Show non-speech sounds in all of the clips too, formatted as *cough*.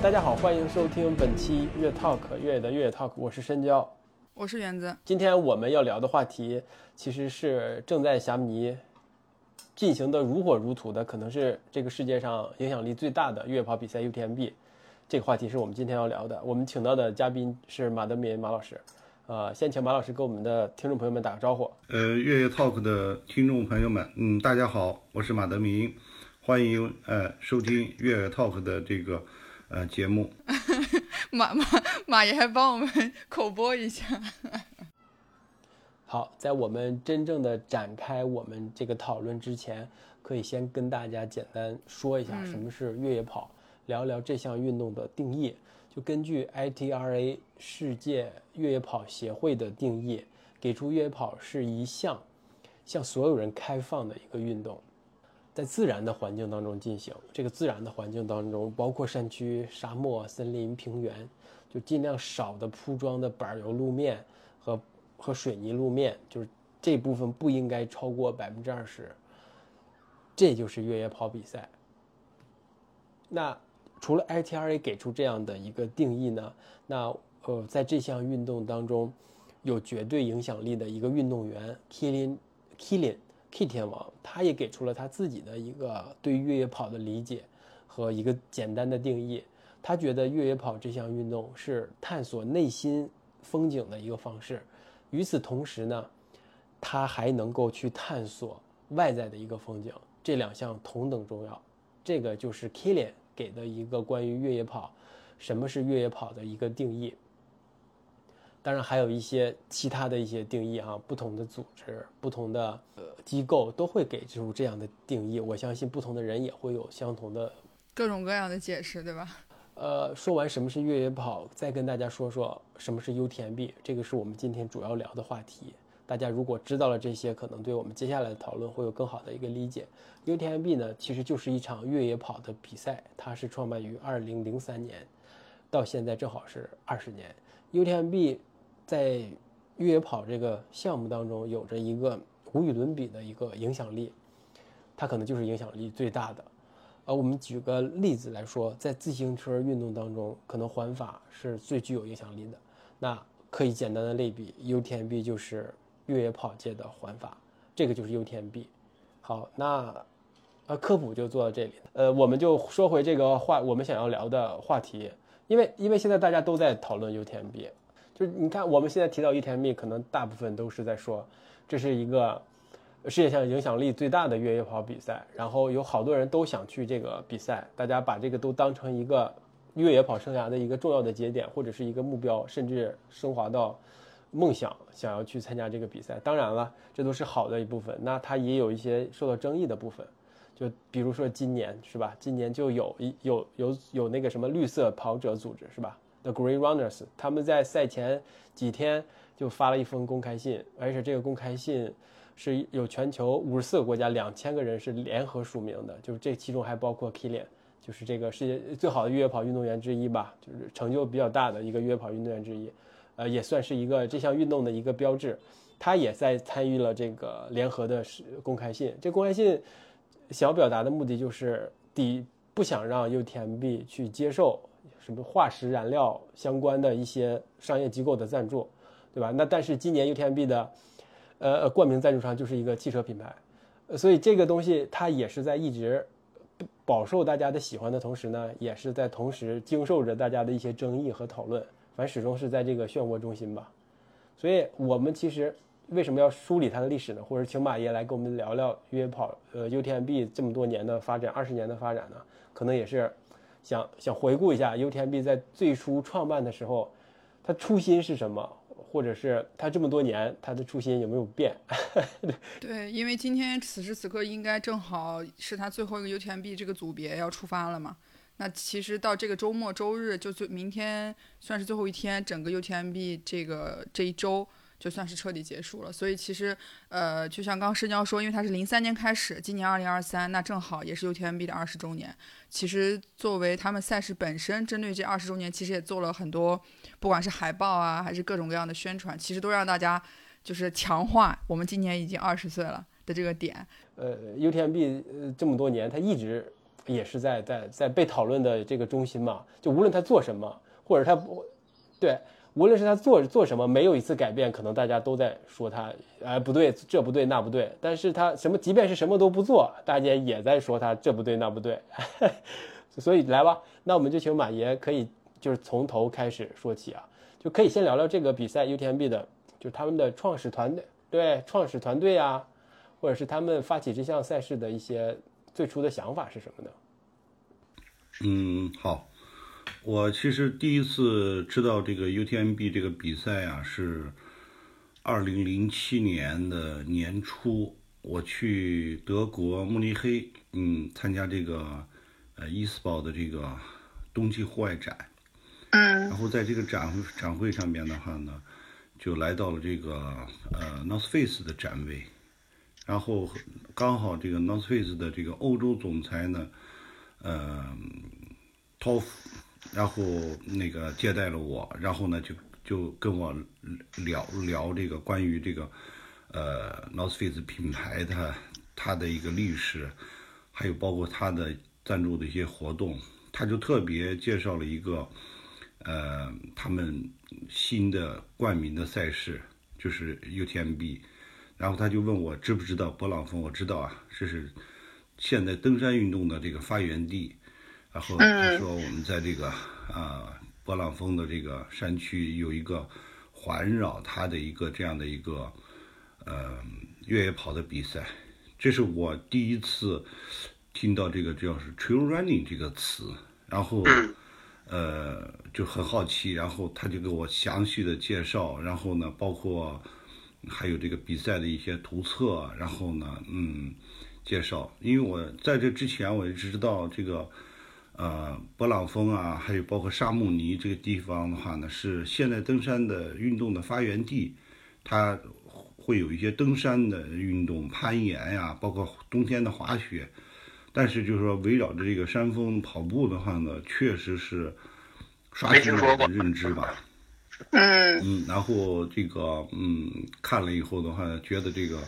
好，大家好，欢迎收听本期越 Talk 越野的越野 Talk，我是深交，我是原子。今天我们要聊的话题其实是正在霞迷进行的如火如荼的，可能是这个世界上影响力最大的越野跑比赛 UTMB。这个话题是我们今天要聊的。我们请到的嘉宾是马德民马老师，呃，先请马老师跟我们的听众朋友们打个招呼。呃，越野 Talk 的听众朋友们，嗯，大家好，我是马德明，欢迎呃收听越野 Talk 的这个呃节目。*laughs* 马马马爷还帮我们口播一下。*laughs* 好，在我们真正的展开我们这个讨论之前，可以先跟大家简单说一下什么是越野跑。聊聊这项运动的定义，就根据 ITRA 世界越野跑协会的定义，给出越野跑是一项向所有人开放的一个运动，在自然的环境当中进行。这个自然的环境当中，包括山区、沙漠、森林、平原，就尽量少的铺装的柏油路面和和水泥路面，就是这部分不应该超过百分之二十。这就是越野跑比赛。那。除了 ITRA 给出这样的一个定义呢，那呃，在这项运动当中，有绝对影响力的一个运动员 Kilian Kilian K 天王，他也给出了他自己的一个对越野跑的理解和一个简单的定义。他觉得越野跑这项运动是探索内心风景的一个方式，与此同时呢，他还能够去探索外在的一个风景，这两项同等重要。这个就是 Kilian。给的一个关于越野跑，什么是越野跑的一个定义。当然还有一些其他的一些定义哈，不同的组织、不同的呃机构都会给出这样的定义。我相信不同的人也会有相同的各种各样的解释，对吧？呃，说完什么是越野跑，再跟大家说说什么是 UTMB，这个是我们今天主要聊的话题。大家如果知道了这些，可能对我们接下来的讨论会有更好的一个理解。UTMB 呢，其实就是一场越野跑的比赛，它是创办于2003年，到现在正好是二十年。UTMB 在越野跑这个项目当中有着一个无与伦比的一个影响力，它可能就是影响力最大的。呃，我们举个例子来说，在自行车运动当中，可能环法是最具有影响力的。那可以简单的类比，UTMB 就是。越野跑界的环法，这个就是 UTMB。好，那呃科普就做到这里。呃，我们就说回这个话，我们想要聊的话题，因为因为现在大家都在讨论 UTMB，就你看我们现在提到 UTMB，可能大部分都是在说这是一个世界上影响力最大的越野跑比赛，然后有好多人都想去这个比赛，大家把这个都当成一个越野跑生涯的一个重要的节点，或者是一个目标，甚至升华到。梦想想要去参加这个比赛，当然了，这都是好的一部分。那它也有一些受到争议的部分，就比如说今年是吧？今年就有一有有有那个什么绿色跑者组织是吧？The Green Runners，他们在赛前几天就发了一封公开信，而且这个公开信是有全球五十四个国家两千个人是联合署名的，就是这其中还包括 Kilian，就是这个世界最好的越野跑运动员之一吧，就是成就比较大的一个越野跑运动员之一。呃，也算是一个这项运动的一个标志，他也在参与了这个联合的公开信。这公开信想要表达的目的就是抵不想让 UTMB 去接受什么化石燃料相关的一些商业机构的赞助，对吧？那但是今年 UTMB 的呃冠名赞助商就是一个汽车品牌，所以这个东西它也是在一直饱受大家的喜欢的同时呢，也是在同时经受着大家的一些争议和讨论。反正始终是在这个漩涡中心吧，所以我们其实为什么要梳理它的历史呢？或者请马爷来跟我们聊聊约跑，呃，UTMB 这么多年的发展，二十年的发展呢？可能也是想想回顾一下 UTMB 在最初创办的时候，它初心是什么，或者是他这么多年他的初心有没有变？*laughs* 对，因为今天此时此刻应该正好是他最后一个 UTMB 这个组别要出发了嘛。那其实到这个周末周日，就最明天算是最后一天，整个 UTMB 这个这一周就算是彻底结束了。所以其实，呃，就像刚刚申交说，因为它是零三年开始，今年二零二三，那正好也是 UTMB 的二十周年。其实作为他们赛事本身，针对这二十周年，其实也做了很多，不管是海报啊，还是各种各样的宣传，其实都让大家就是强化我们今年已经二十岁了的这个点。呃，UTMB 呃这么多年，它一直。也是在在在被讨论的这个中心嘛。就无论他做什么，或者他不，对，无论是他做做什么，没有一次改变，可能大家都在说他，哎，不对，这不对，那不对。但是他什么，即便是什么都不做，大家也在说他这不对，那不对。*laughs* 所以来吧，那我们就请马爷可以就是从头开始说起啊，就可以先聊聊这个比赛 UTMB 的，就他们的创始团队，对，创始团队啊，或者是他们发起这项赛事的一些最初的想法是什么呢？嗯，好，我其实第一次知道这个 UTMB 这个比赛啊，是二零零七年的年初，我去德国慕尼黑，嗯，参加这个。呃，伊斯堡的这个冬季户外展，嗯，然后在这个展展会上面的话呢，就来到了这个呃 North Face 的展位，然后刚好这个 North Face 的这个欧洲总裁呢，呃，Toff，然后那个接待了我，然后呢就就跟我聊聊这个关于这个呃 North Face 品牌的它的一个历史，还有包括它的。赞助的一些活动，他就特别介绍了一个，呃，他们新的冠名的赛事，就是 UTMB，然后他就问我知不知道勃朗峰，我知道啊，这是现在登山运动的这个发源地，然后他说我们在这个啊勃朗峰的这个山区有一个环绕它的一个这样的一个呃越野跑的比赛，这是我第一次。听到这个叫是 trail running 这个词，然后，呃，就很好奇，然后他就给我详细的介绍，然后呢，包括还有这个比赛的一些图册，然后呢，嗯，介绍。因为我在这之前我一直知道这个，呃，勃朗峰啊，还有包括沙穆尼这个地方的话呢，是现代登山的运动的发源地，它会有一些登山的运动，攀岩呀，包括冬天的滑雪。但是就是说，围绕着这个山峰跑步的话呢，确实是刷新了我的认知吧。嗯 *laughs* 嗯，然后这个嗯看了以后的话，觉得这个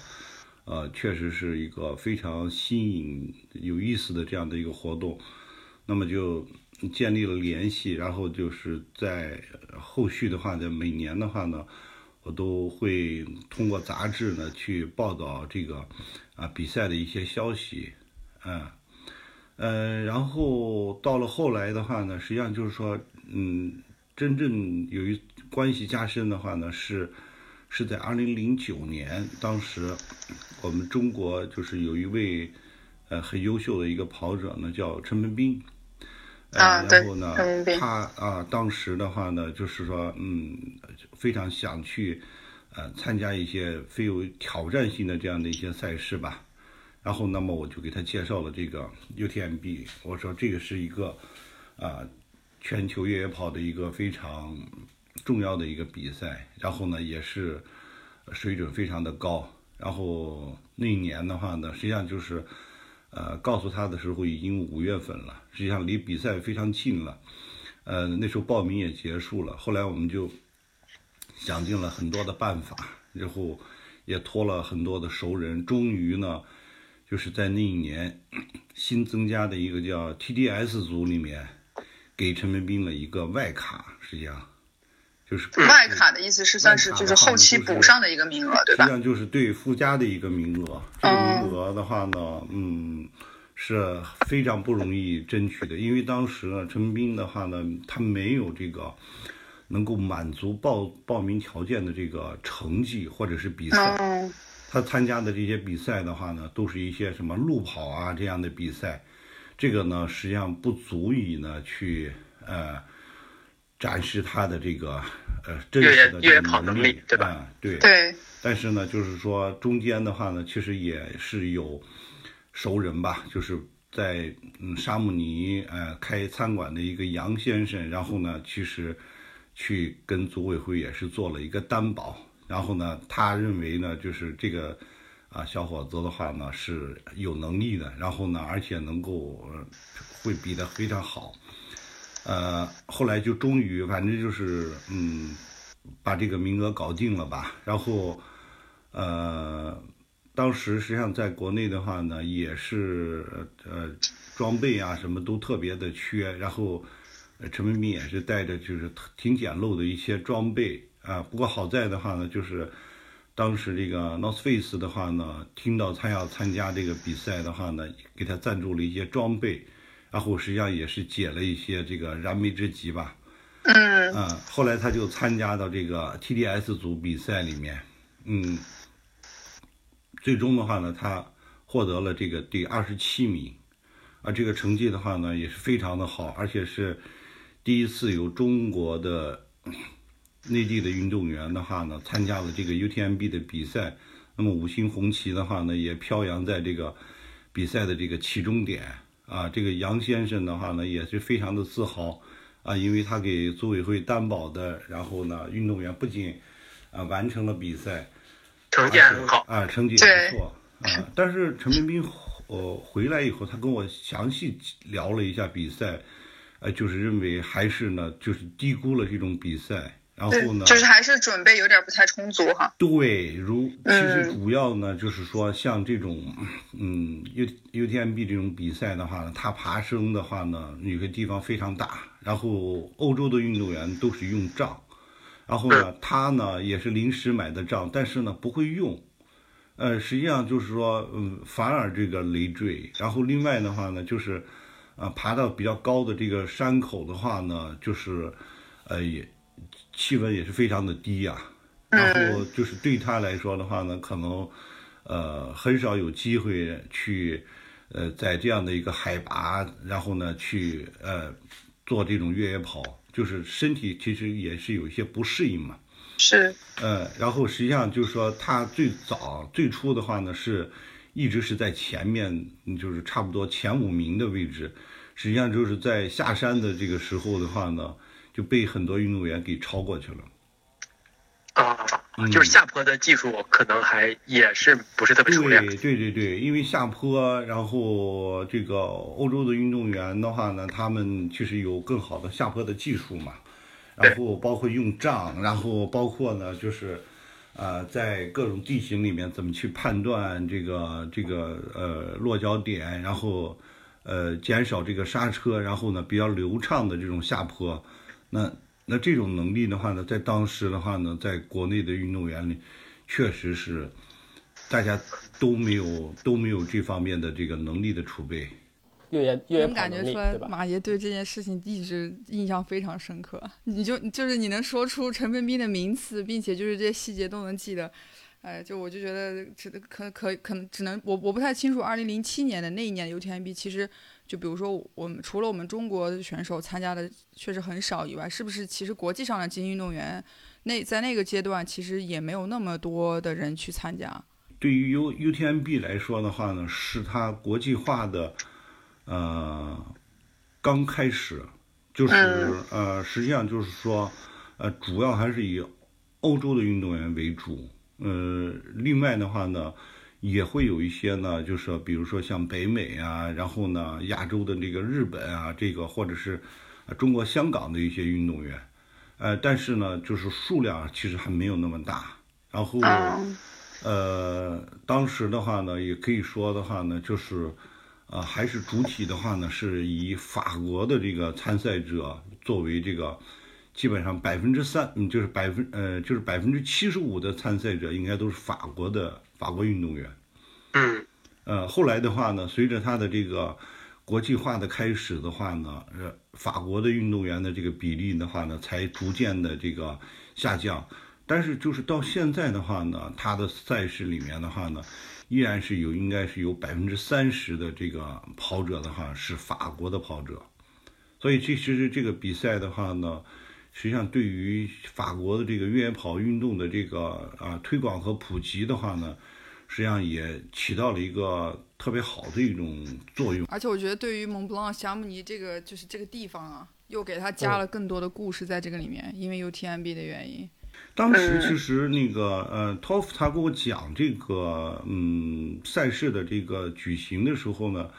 呃确实是一个非常新颖、有意思的这样的一个活动。那么就建立了联系，然后就是在后续的话呢，每年的话呢，我都会通过杂志呢去报道这个啊比赛的一些消息。嗯，呃，然后到了后来的话呢，实际上就是说，嗯，真正有一关系加深的话呢，是是在二零零九年，当时我们中国就是有一位呃很优秀的一个跑者呢，叫陈文斌，啊，然后呢，他啊，当时的话呢，就是说，嗯，非常想去呃参加一些非有挑战性的这样的一些赛事吧。然后，那么我就给他介绍了这个 UTMB，我说这个是一个啊全球越野跑的一个非常重要的一个比赛，然后呢也是水准非常的高。然后那一年的话呢，实际上就是呃告诉他的时候已经五月份了，实际上离比赛非常近了。呃，那时候报名也结束了，后来我们就想尽了很多的办法，然后也托了很多的熟人，终于呢。就是在那一年新增加的一个叫 TDS 组里面，给陈文斌了一个外卡，实际上就是外卡的意思是算是就是后期补上的一个名额，对吧？实际上就是对附加的一个名额。这个名额的话呢，嗯，是非常不容易争取的，因为当时呢，陈斌的话呢，他没有这个能够满足报报名条件的这个成绩或者是比赛。他参加的这些比赛的话呢，都是一些什么路跑啊这样的比赛，这个呢实际上不足以呢去呃展示他的这个呃真实的这个能力，对吧？对。对。但是呢，就是说中间的话呢，其实也是有熟人吧，就是在嗯沙姆尼呃开餐馆的一个杨先生，然后呢，其实去跟组委会也是做了一个担保。然后呢，他认为呢，就是这个啊小伙子的话呢是有能力的，然后呢，而且能够会比得非常好。呃，后来就终于，反正就是嗯，把这个名额搞定了吧。然后呃，当时实际上在国内的话呢，也是呃装备啊什么都特别的缺，然后陈文斌也是带着就是挺简陋的一些装备啊。不过好在的话呢，就是当时这个 North Face 的话呢，听到他要参加这个比赛的话呢，给他赞助了一些装备，然后实际上也是解了一些这个燃眉之急吧。嗯。啊，后来他就参加到这个 TDS 组比赛里面，嗯。最终的话呢，他获得了这个第二十七名，啊，这个成绩的话呢也是非常的好，而且是第一次由中国的内地的运动员的话呢参加了这个 UTMB 的比赛。那么五星红旗的话呢也飘扬在这个比赛的这个起终点啊。这个杨先生的话呢也是非常的自豪啊，因为他给组委会担保的，然后呢运动员不仅啊完成了比赛。成绩很好啊，成绩也不错啊。但是陈彬彬呃回来以后，他跟我详细聊了一下比赛，呃，就是认为还是呢，就是低估了这种比赛。然后呢，就是还是准备有点不太充足哈。对，如其实主要呢，就是说像这种嗯 U UTMB 这种比赛的话呢，它爬升的话呢，有些地方非常大。然后欧洲的运动员都是用杖。然后呢，他呢也是临时买的杖，但是呢不会用，呃，实际上就是说，嗯，反而这个累赘。然后另外的话呢，就是，呃，爬到比较高的这个山口的话呢，就是，呃，也气温也是非常的低呀。然后就是对他来说的话呢，可能，呃，很少有机会去，呃，在这样的一个海拔，然后呢去，呃，做这种越野跑。就是身体其实也是有一些不适应嘛，是，呃，然后实际上就是说他最早最初的话呢，是一直是在前面，就是差不多前五名的位置，实际上就是在下山的这个时候的话呢，就被很多运动员给超过去了。啊，就是下坡的技术可能还也是不是特别熟练。对对对对，因为下坡，然后这个欧洲的运动员的话呢，他们其实有更好的下坡的技术嘛，然后包括用杖，然后包括呢就是，呃，在各种地形里面怎么去判断这个这个呃落脚点，然后呃减少这个刹车，然后呢比较流畅的这种下坡，那。那这种能力的话呢，在当时的话呢，在国内的运动员里，确实是大家都没有都没有这方面的这个能力的储备。越野越野能感觉出来，马爷对这件事情一直印象非常深刻。你就就是你能说出陈文斌的名次，并且就是这些细节都能记得，哎，就我就觉得只可可可能只能我我不太清楚，二零零七年的那一年的 UTMB 其实。就比如说，我们除了我们中国的选手参加的确实很少以外，是不是其实国际上的精英运动员，那在那个阶段其实也没有那么多的人去参加。对于 U UTMB 来说的话呢，是它国际化的，呃，刚开始，就是呃，实际上就是说，呃，主要还是以欧洲的运动员为主，呃，另外的话呢。也会有一些呢，就是比如说像北美啊，然后呢亚洲的这个日本啊，这个或者是中国香港的一些运动员，呃，但是呢，就是数量其实还没有那么大。然后，呃，当时的话呢，也可以说的话呢，就是，呃，还是主体的话呢，是以法国的这个参赛者作为这个，基本上百分之三，嗯，就是百分，呃，就是百分之七十五的参赛者应该都是法国的。法国运动员，嗯，呃，后来的话呢，随着他的这个国际化的开始的话呢，呃，法国的运动员的这个比例的话呢，才逐渐的这个下降。但是就是到现在的话呢，他的赛事里面的话呢，依然是有应该是有百分之三十的这个跑者的话是法国的跑者。所以其实这个比赛的话呢，实际上对于法国的这个越野跑运动的这个啊推广和普及的话呢。实际上也起到了一个特别好的一种作用，而且我觉得对于蒙布朗霞慕尼这个就是这个地方啊，又给他加了更多的故事在这个里面，因为 UTMB 的原因。当时其实那个呃，Toff 他给我讲这个嗯赛事的这个举行的时候呢，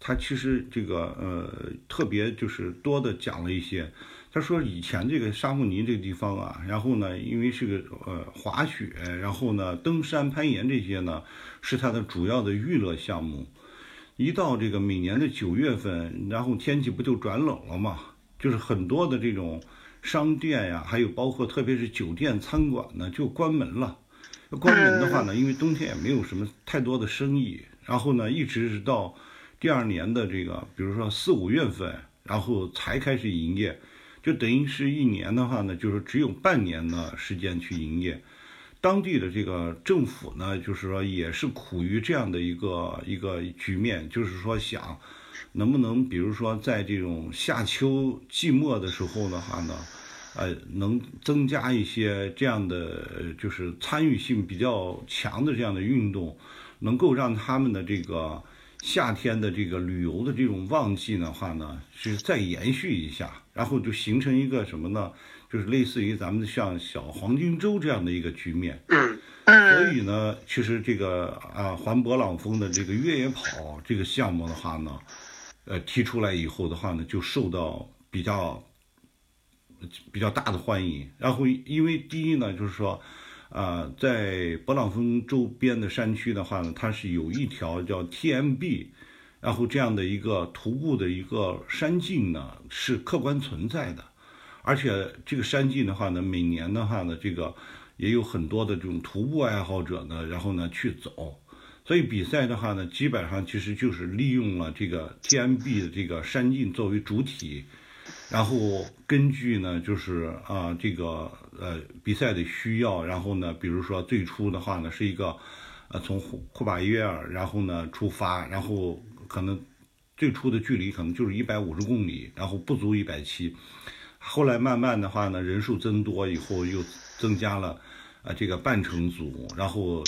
他其实这个呃特别就是多的讲了一些。他说以前这个沙慕尼这个地方啊，然后呢，因为是个呃滑雪，然后呢登山攀岩这些呢是它的主要的娱乐项目。一到这个每年的九月份，然后天气不就转冷了嘛，就是很多的这种商店呀，还有包括特别是酒店餐馆呢就关门了。关门的话呢，因为冬天也没有什么太多的生意，然后呢一直是到第二年的这个，比如说四五月份，然后才开始营业。就等于是一年的话呢，就是只有半年的时间去营业。当地的这个政府呢，就是说也是苦于这样的一个一个局面，就是说想能不能，比如说在这种夏秋季末的时候的话呢，呃，能增加一些这样的就是参与性比较强的这样的运动，能够让他们的这个。夏天的这个旅游的这种旺季的话呢，是再延续一下，然后就形成一个什么呢？就是类似于咱们像小黄金周这样的一个局面。嗯所以呢，其实这个啊环勃朗峰的这个越野跑这个项目的话呢，呃提出来以后的话呢，就受到比较比较大的欢迎。然后因为第一呢，就是说。啊，在勃朗峰周边的山区的话呢，它是有一条叫 TMB，然后这样的一个徒步的一个山径呢是客观存在的，而且这个山径的话呢，每年的话呢，这个也有很多的这种徒步爱好者呢，然后呢去走，所以比赛的话呢，基本上其实就是利用了这个 TMB 的这个山径作为主体。然后根据呢，就是啊，这个呃比赛的需要，然后呢，比如说最初的话呢，是一个，呃，从库库巴约尔，然后呢出发，然后可能最初的距离可能就是一百五十公里，然后不足一百七，后来慢慢的话呢，人数增多以后又增加了，啊这个半程组，然后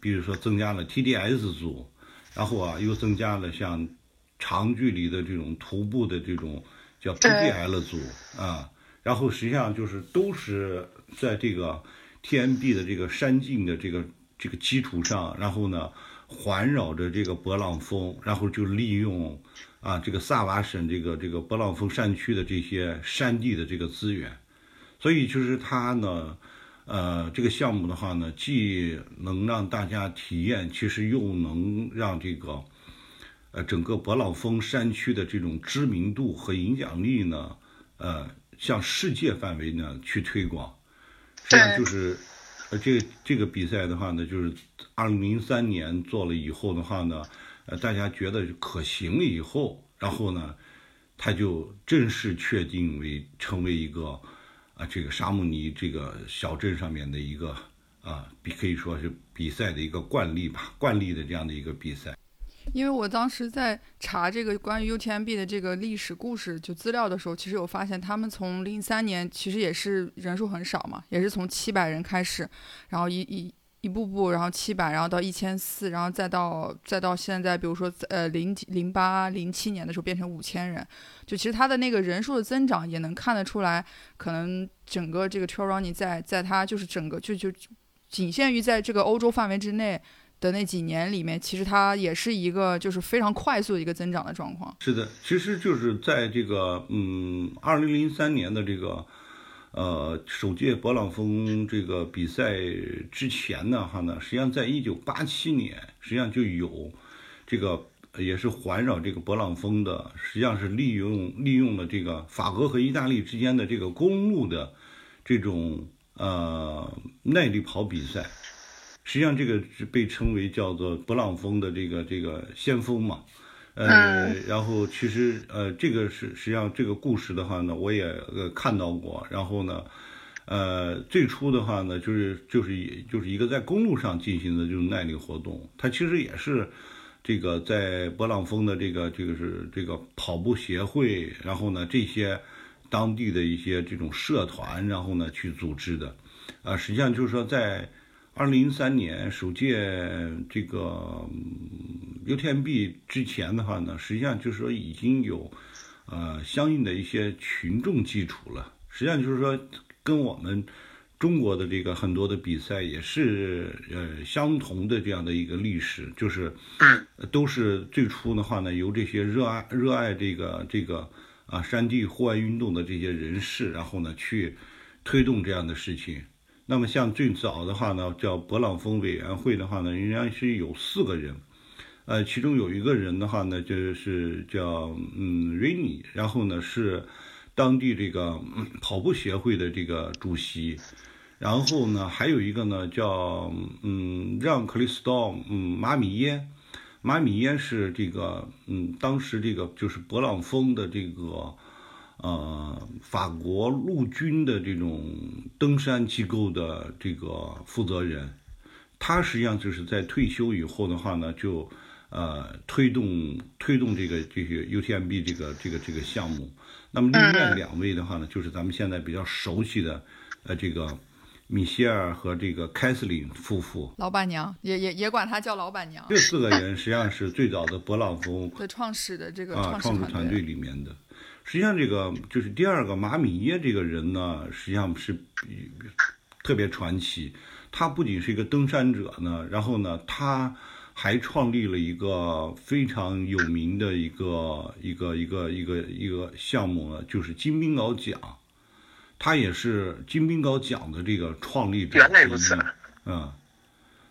比如说增加了 TDS 组，然后啊又增加了像长距离的这种徒步的这种。叫 PBL 组啊，然后实际上就是都是在这个 TMB 的这个山径的这个这个基础上，然后呢环绕着这个勃朗峰，然后就利用啊这个萨瓦省这个这个勃朗峰山区的这些山地的这个资源，所以就是它呢，呃这个项目的话呢，既能让大家体验，其实又能让这个。呃，整个勃朗峰山区的这种知名度和影响力呢，呃，向世界范围呢去推广，实际上就是，这个这个比赛的话呢，就是二零零三年做了以后的话呢，呃，大家觉得可行了以后，然后呢，他就正式确定为成为一个啊，这个沙穆尼这个小镇上面的一个啊，比可以说是比赛的一个惯例吧，惯例的这样的一个比赛。因为我当时在查这个关于 UTMB 的这个历史故事就资料的时候，其实有发现，他们从零三年其实也是人数很少嘛，也是从七百人开始，然后一一一步步，然后七百，然后到一千四，然后再到再到现在，比如说呃零零八零七年的时候变成五千人，就其实他的那个人数的增长也能看得出来，可能整个这个 Trail Running 在在它就是整个就就仅限于在这个欧洲范围之内。的那几年里面，其实它也是一个就是非常快速的一个增长的状况。是的，其实就是在这个嗯，二零零三年的这个呃首届勃朗峰这个比赛之前呢，哈呢，实际上在一九八七年，实际上就有这个也是环绕这个勃朗峰的，实际上是利用利用了这个法国和意大利之间的这个公路的这种呃耐力跑比赛。实际上，这个是被称为叫做勃朗峰的这个这个先锋嘛，呃，然后其实呃，这个是实际上这个故事的话呢，我也呃看到过。然后呢，呃，最初的话呢，就是就是就是一个在公路上进行的这种耐力活动，它其实也是这个在勃朗峰的这个这个是这个跑步协会，然后呢这些当地的一些这种社团，然后呢去组织的，啊，实际上就是说在。二零零三年首届这个 UTMB 之前的话呢，实际上就是说已经有呃相应的一些群众基础了。实际上就是说跟我们中国的这个很多的比赛也是呃相同的这样的一个历史，就是都是最初的话呢，由这些热爱热爱这个这个啊山地户外运动的这些人士，然后呢去推动这样的事情。那么像最早的话呢，叫勃朗峰委员会的话呢，仍然是有四个人。呃，其中有一个人的话呢，就是叫嗯 Rainy，然后呢是当地这个跑步协会的这个主席，然后呢还有一个呢叫嗯让克里斯道嗯马米耶，马米耶是这个嗯当时这个就是勃朗峰的这个呃法国陆军的这种登山机构的这个负责人，他实际上就是在退休以后的话呢就。呃，推动推动这个这些 UTMB 这个这个这个项目。那么另外两位的话呢，就是咱们现在比较熟悉的，呃，这个米歇尔和这个凯瑟琳夫妇。老板娘也也也管她叫老板娘。这四个人实际上是最早的勃朗峰的创始的这个创始团队里面的。实际上，这个就是第二个马米耶这个人呢，实际上是特别传奇。他不仅是一个登山者呢，然后呢，他。还创立了一个非常有名的一个一个一个一个一个项目呢，就是金冰镐奖，他也是金冰镐奖的这个创立者原来如此。嗯，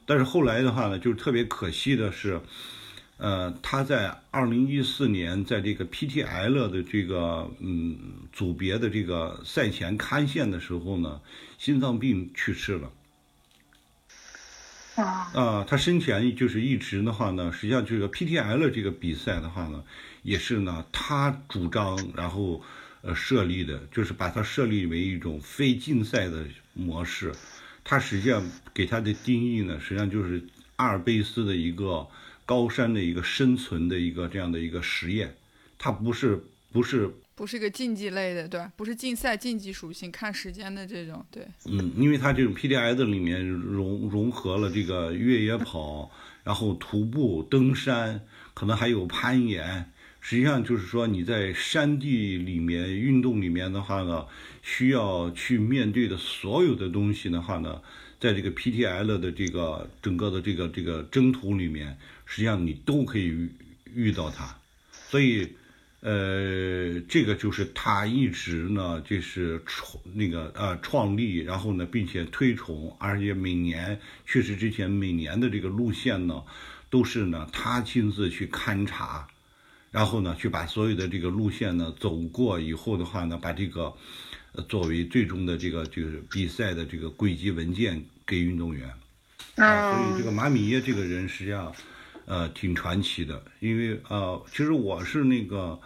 但是后来的话呢，就是特别可惜的是，呃，他在二零一四年在这个 PTL 的这个嗯组别的这个赛前勘线的时候呢，心脏病去世了。啊，他生前就是一直的话呢，实际上这个 PTL 这个比赛的话呢，也是呢他主张，然后呃设立的，就是把它设立为一种非竞赛的模式。他实际上给他的定义呢，实际上就是阿尔卑斯的一个高山的一个生存的一个这样的一个实验，它不是不是。不是个竞技类的，对不是竞赛竞技属性，看时间的这种，对。嗯，因为它这种 PDS 里面融融合了这个越野跑，然后徒步、登山，可能还有攀岩。实际上就是说你在山地里面运动里面的话呢，需要去面对的所有的东西的话呢，在这个 PTL 的这个整个的这个这个征途里面，实际上你都可以遇遇到它，所以。呃，这个就是他一直呢，就是创那个呃创立，然后呢，并且推崇，而且每年确实之前每年的这个路线呢，都是呢他亲自去勘察，然后呢去把所有的这个路线呢走过以后的话呢，把这个作为最终的这个就是比赛的这个轨迹文件给运动员。啊，所以这个马米耶这个人实际上。呃，挺传奇的，因为呃，其实我是那个，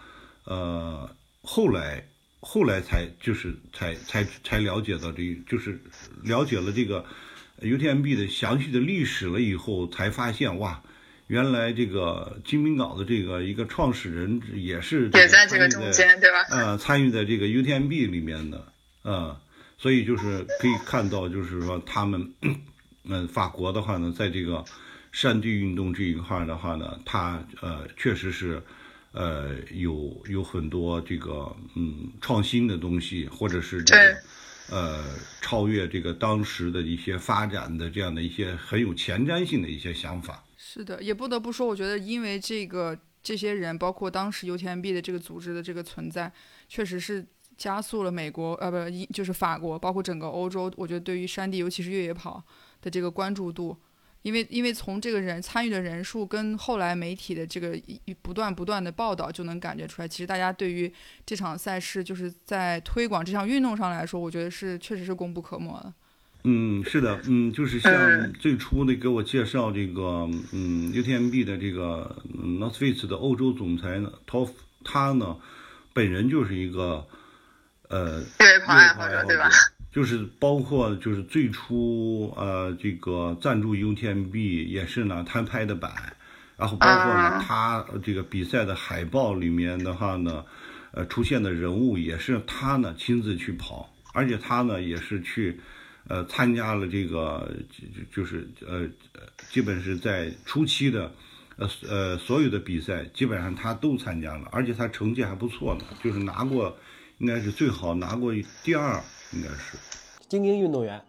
呃，后来后来才就是才才才了解到这，就是了解了这个 UTMB 的详细的历史了以后，才发现哇，原来这个金冰镐的这个一个创始人也是也在这个中间对吧？呃，参与在这个 UTMB 里面的，呃，所以就是可以看到，就是说他们，*coughs* 嗯，法国的话呢，在这个。山地运动这一块的话呢，它呃确实是，呃有有很多这个嗯创新的东西，或者是这个呃超越这个当时的一些发展的这样的一些很有前瞻性的一些想法。是的，也不得不说，我觉得因为这个这些人，包括当时 UTMB 的这个组织的这个存在，确实是加速了美国呃不一就是法国，包括整个欧洲，我觉得对于山地，尤其是越野跑的这个关注度。因为，因为从这个人参与的人数跟后来媒体的这个不断不断的报道，就能感觉出来，其实大家对于这场赛事，就是在推广这项运动上来说，我觉得是确实是功不可没的。嗯，是的，嗯，就是像最初的给我介绍这个，嗯，UTMB 的这个 North Face 的欧洲总裁呢，Toff，他呢，本人就是一个，呃，越野跑爱好者，对吧？就是包括就是最初呃这个赞助 UTMB 也是呢他拍的版，然后包括呢他这个比赛的海报里面的话呢，呃出现的人物也是他呢亲自去跑，而且他呢也是去，呃参加了这个就就是呃基本是在初期的，呃呃所有的比赛基本上他都参加了，而且他成绩还不错呢，就是拿过应该是最好拿过第二。应该是，精英运动员。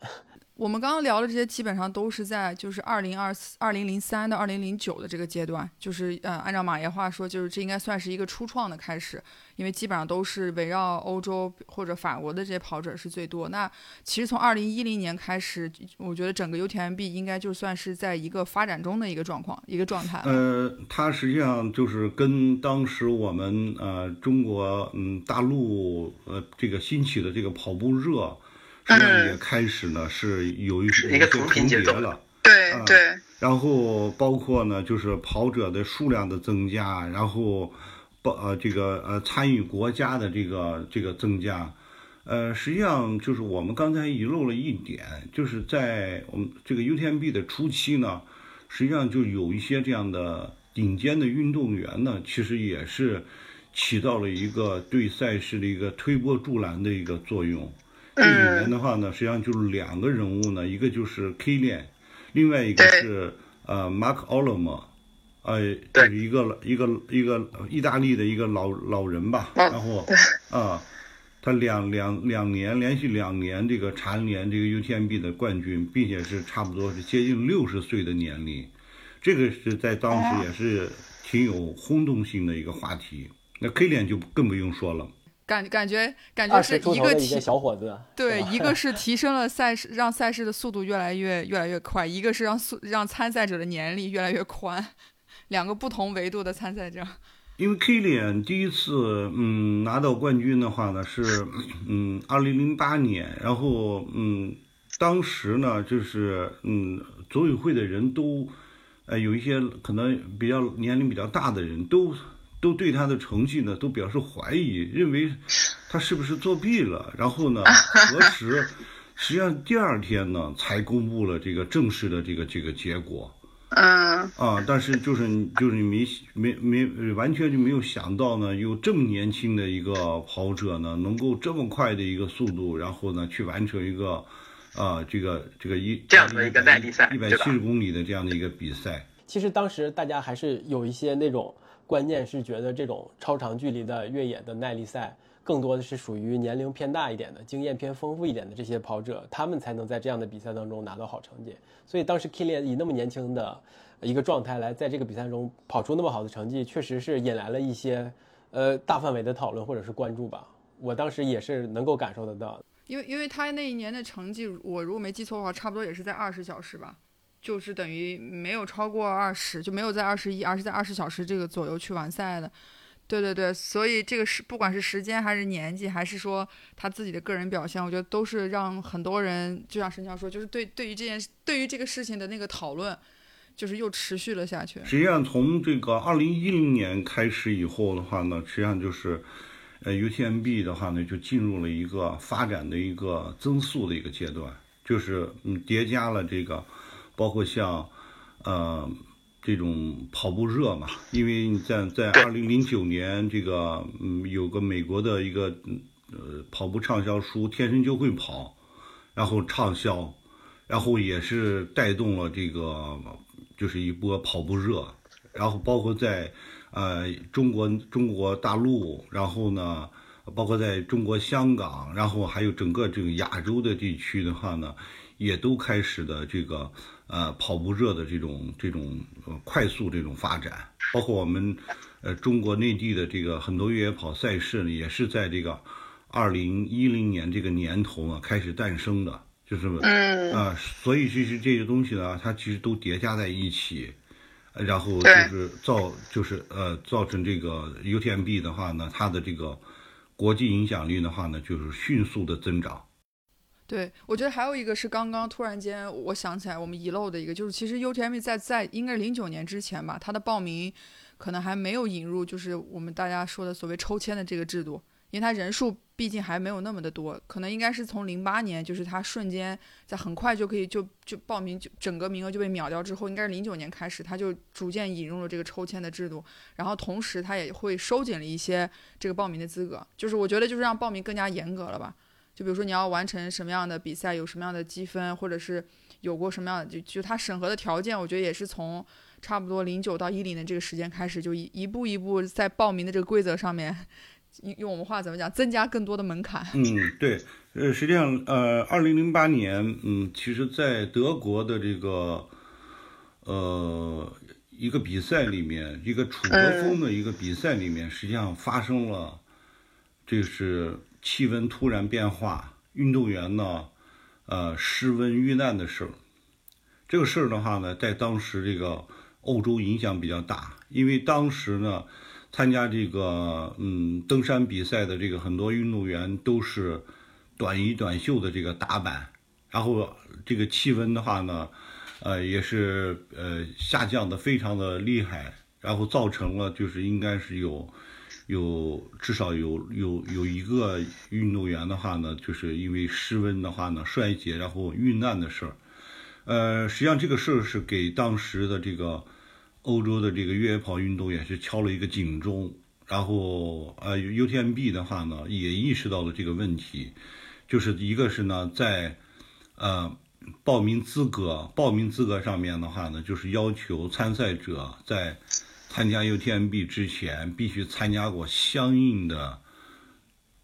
我们刚刚聊的这些基本上都是在就是二零二四、二零零三到二零零九的这个阶段，就是呃，按照马爷话说，就是这应该算是一个初创的开始，因为基本上都是围绕欧洲或者法国的这些跑者是最多。那其实从二零一零年开始，我觉得整个 UTMB 应该就算是在一个发展中的一个状况、一个状态。呃，它实际上就是跟当时我们呃中国嗯大陆呃这个兴起的这个跑步热。也开始呢，是有一一个重叠了，对对。然后包括呢，就是跑者的数量的增加，然后包呃这个呃参与国家的这个这个增加，呃，实际上就是我们刚才遗漏了一点，就是在我们这个 UTMB 的初期呢，实际上就有一些这样的顶尖的运动员呢，其实也是起到了一个对赛事的一个推波助澜的一个作用。这里面的话呢，实际上就是两个人物呢，一个就是 K 链，另外一个是呃 Mark o l o m 呃，就是一个一个一个意大利的一个老老人吧，然后啊，他两两两年连续两年这个蝉联这个 UTMB 的冠军，并且是差不多是接近六十岁的年龄，这个是在当时也是挺有轰动性的一个话题。那 K 链就更不用说了。感感觉感觉是一个提小伙子，对，一个 *laughs* 是提升了赛事，让赛事的速度越来越越来越快；一个是让速让参赛者的年龄越来越宽，两个不同维度的参赛者。因为 Kilian 第一次嗯拿到冠军的话呢是嗯二零零八年，然后嗯当时呢就是嗯组委会的人都呃有一些可能比较年龄比较大的人都。都对他的成绩呢都表示怀疑，认为 *laughs* 他是不是作弊了。然后呢，*laughs* 核实，实际上第二天呢才公布了这个正式的这个这个结果。嗯。啊，但是就是就是你没没没完全就没有想到呢，有这么年轻的一个跑者呢，能够这么快的一个速度，然后呢去完成一个啊这个这个一这样的一个耐力赛，一百七十公里的这样的一个比赛。其实当时大家还是有一些那种。关键是觉得这种超长距离的越野的耐力赛，更多的是属于年龄偏大一点的、经验偏丰富一点的这些跑者，他们才能在这样的比赛当中拿到好成绩。所以当时 Kilian 以那么年轻的一个状态来在这个比赛中跑出那么好的成绩，确实是引来了一些呃大范围的讨论或者是关注吧。我当时也是能够感受得到，因为因为他那一年的成绩，我如果没记错的话，差不多也是在二十小时吧。就是等于没有超过二十，就没有在二十一，而是在二十小时这个左右去完赛的。对对对，所以这个是不管是时间还是年纪，还是说他自己的个人表现，我觉得都是让很多人，就像申强说，就是对对于这件对于这个事情的那个讨论，就是又持续了下去。实际上，从这个二零一零年开始以后的话呢，实际上就是，呃，UTMB 的话呢，就进入了一个发展的一个增速的一个阶段，就是嗯，叠加了这个。包括像，呃，这种跑步热嘛，因为你在在二零零九年这个，嗯，有个美国的一个，呃，跑步畅销书《天生就会跑》，然后畅销，然后也是带动了这个，就是一波跑步热，然后包括在，呃，中国中国大陆，然后呢，包括在中国香港，然后还有整个这个亚洲的地区的话呢，也都开始的这个。呃，跑步热的这种这种呃快速这种发展，包括我们呃中国内地的这个很多越野跑赛事呢，也是在这个二零一零年这个年头啊开始诞生的，就是嗯。啊，所以其实这些东西呢，它其实都叠加在一起，然后就是造就是呃造成这个 UTMB 的话呢，它的这个国际影响力的话呢，就是迅速的增长。对，我觉得还有一个是刚刚突然间我想起来我们遗漏的一个，就是其实 UTM 在在应该是零九年之前吧，它的报名可能还没有引入，就是我们大家说的所谓抽签的这个制度，因为它人数毕竟还没有那么的多，可能应该是从零八年，就是它瞬间在很快就可以就就报名就整个名额就被秒掉之后，应该是零九年开始，它就逐渐引入了这个抽签的制度，然后同时它也会收紧了一些这个报名的资格，就是我觉得就是让报名更加严格了吧。就比如说你要完成什么样的比赛，有什么样的积分，或者是有过什么样的就就他审核的条件，我觉得也是从差不多零九到一零的这个时间开始，就一一步一步在报名的这个规则上面，用用我们话怎么讲，增加更多的门槛。嗯，对，呃，实际上，呃，二零零八年，嗯，其实，在德国的这个，呃，一个比赛里面，一个楚国风的一个比赛里面，实际上发生了，这是气温突然变化，运动员呢，呃，失温遇难的事儿。这个事儿的话呢，在当时这个欧洲影响比较大，因为当时呢，参加这个嗯登山比赛的这个很多运动员都是。短衣短袖的这个打扮，然后这个气温的话呢，呃，也是呃下降的非常的厉害，然后造成了就是应该是有有至少有有有一个运动员的话呢，就是因为失温的话呢衰竭然后遇难的事儿，呃，实际上这个事儿是给当时的这个欧洲的这个越野跑运动员是敲了一个警钟，然后呃 UTMB 的话呢也意识到了这个问题。就是一个是呢，在呃报名资格报名资格上面的话呢，就是要求参赛者在参加 UTMB 之前必须参加过相应的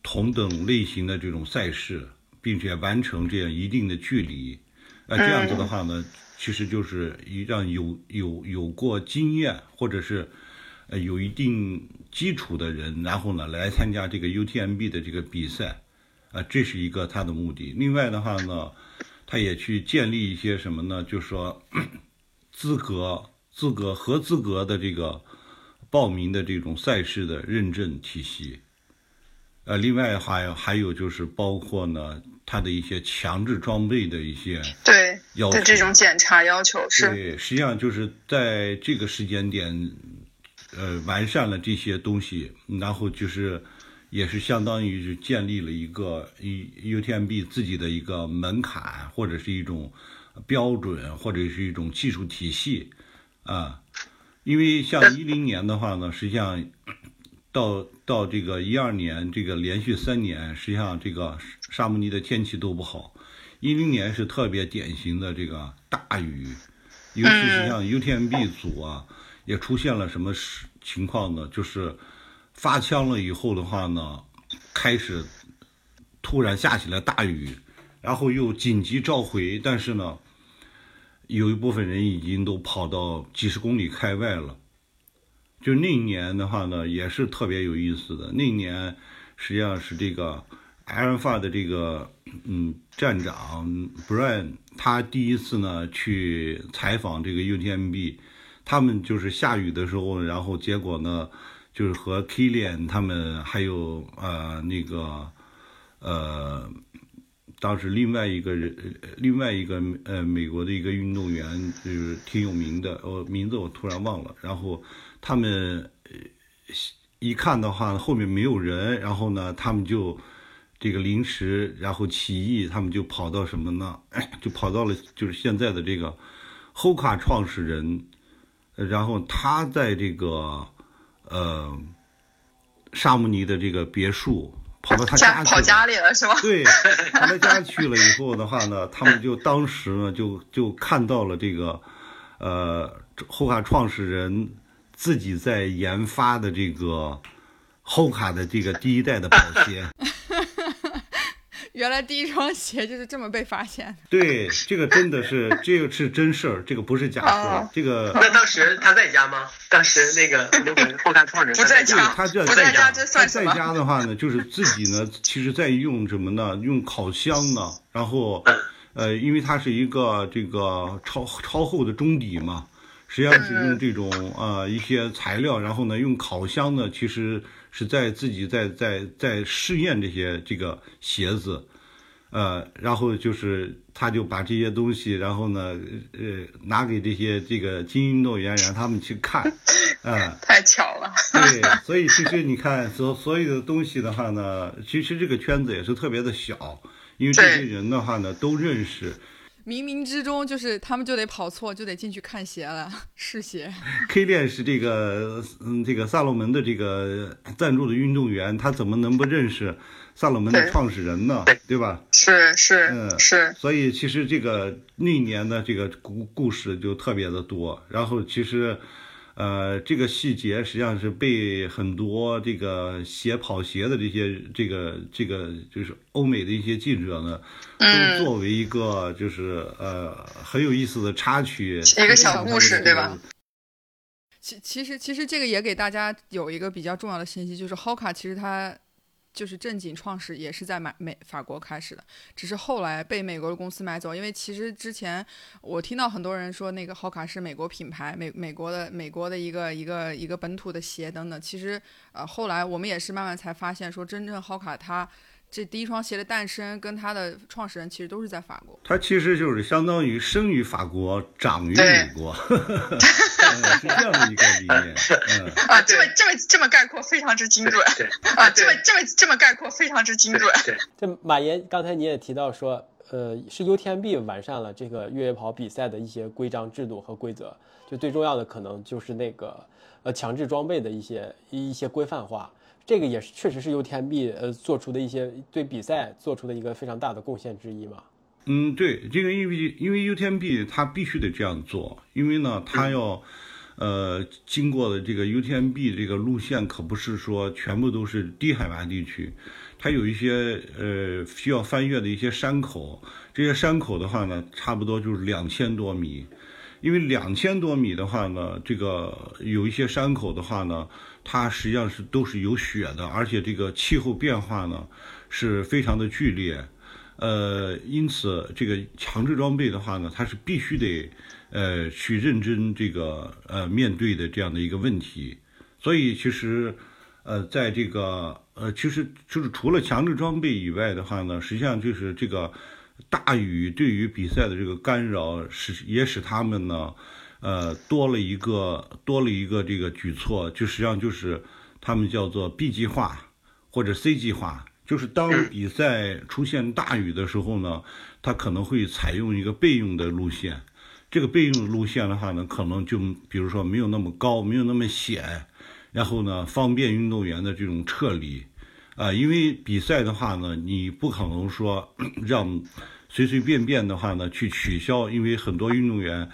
同等类型的这种赛事，并且完成这样一定的距离。呃，这样子的话呢，其实就是让有有有过经验或者是呃有一定基础的人，然后呢来参加这个 UTMB 的这个比赛。啊，这是一个他的目的。另外的话呢，他也去建立一些什么呢？就是说，资格、资格合资格的这个报名的这种赛事的认证体系。呃，另外还有还有就是包括呢，它的一些强制装备的一些对要求，这种检查要求是。对，实际上就是在这个时间点，呃，完善了这些东西，然后就是。也是相当于是建立了一个 U UTMB 自己的一个门槛，或者是一种标准，或者是一种技术体系啊。因为像一零年的话呢，实际上到到这个一二年，这个连续三年，实际上这个沙姆尼的天气都不好。一零年是特别典型的这个大雨，尤其是像 UTMB 组啊，也出现了什么情况呢？就是。发枪了以后的话呢，开始突然下起了大雨，然后又紧急召回，但是呢，有一部分人已经都跑到几十公里开外了。就那一年的话呢，也是特别有意思的。那一年实际上是这个 Alpha 的这个嗯站长 Brian，他第一次呢去采访这个 UTMB，他们就是下雨的时候，然后结果呢。就是和 Kilian 他们还有呃那个呃当时另外一个人另外一个呃美国的一个运动员就是挺有名的，我名字我突然忘了。然后他们一看的话后面没有人，然后呢他们就这个临时然后起义，他们就跑到什么呢？*clears throat* 就跑到了就是现在的这个 Hoka 创始人，然后他在这个。呃，沙姆尼的这个别墅，跑到他家跑家里了是吧？对，跑到家去了以后的话呢，他们就当时呢就就看到了这个，呃，后卡创始人自己在研发的这个后卡的这个第一代的跑鞋。原来第一双鞋就是这么被发现的。对，这个真的是，这个是真事儿，这个不是假事儿。这个那当时他在家吗？当时那个那个后看创始人不在家，他不在家，这算什么？在家的话呢，就是自己呢，其实在用什么呢？用烤箱呢，然后，呃，因为它是一个这个超超厚的中底嘛，实际上是用这种呃一些材料，然后呢，用烤箱呢，其实。是在自己在在在试验这些这个鞋子，呃，然后就是他就把这些东西，然后呢，呃，拿给这些这个精英运动员，让他们去看，*laughs* 啊，太巧了，对，所以其实你看所所有的东西的话呢，其实这个圈子也是特别的小，因为这些人的话呢都认识。冥冥之中，就是他们就得跑错，就得进去看鞋了，*laughs* 试鞋。K 链是这个，嗯，这个萨洛门的这个赞助的运动员，他怎么能不认识萨洛门的创始人呢？对吧？是是，嗯是。所以其实这个那年的这个故故事就特别的多。然后其实，呃，这个细节实际上是被很多这个写跑鞋的这些这个这个就是欧美的一些记者呢，都作为一个就是呃很有意思的插曲，一个小故事，对吧？其其实其实这个也给大家有一个比较重要的信息，就是 Hoka 其实它。就是正经创始也是在买美法国开始的，只是后来被美国的公司买走。因为其实之前我听到很多人说那个好卡是美国品牌，美美国的美国的一个一个一个本土的鞋等等。其实呃后来我们也是慢慢才发现说，真正好卡它。这第一双鞋的诞生跟它的创始人其实都是在法国，它其实就是相当于生于法国，长于美国，*laughs* 是这样的一个理念。*laughs* 嗯啊，这么这么这么概括，非常之精准。对啊，这么这么这么概括，非常之精准。对，*laughs* 这马岩刚才你也提到说，呃，是 UTMB 完善了这个越野跑比赛的一些规章制度和规则，就最重要的可能就是那个呃强制装备的一些一些规范化。这个也是确实是 UTMB 呃做出的一些对比赛做出的一个非常大的贡献之一嘛。嗯，对，这个因为因为 UTMB 它必须得这样做，因为呢它要呃经过的这个 UTMB 这个路线可不是说全部都是低海拔地区，它有一些呃需要翻越的一些山口，这些山口的话呢差不多就是两千多米，因为两千多米的话呢，这个有一些山口的话呢。它实际上是都是有雪的，而且这个气候变化呢是非常的剧烈，呃，因此这个强制装备的话呢，它是必须得呃去认真这个呃面对的这样的一个问题。所以其实呃在这个呃其实就是除了强制装备以外的话呢，实际上就是这个大雨对于比赛的这个干扰，使也使他们呢。呃，多了一个多了一个这个举措，就实际上就是他们叫做 B 计划或者 C 计划，就是当比赛出现大雨的时候呢，它可能会采用一个备用的路线。这个备用路线的话呢，可能就比如说没有那么高，没有那么险，然后呢，方便运动员的这种撤离。啊，因为比赛的话呢，你不可能说让随随便便的话呢去取消，因为很多运动员。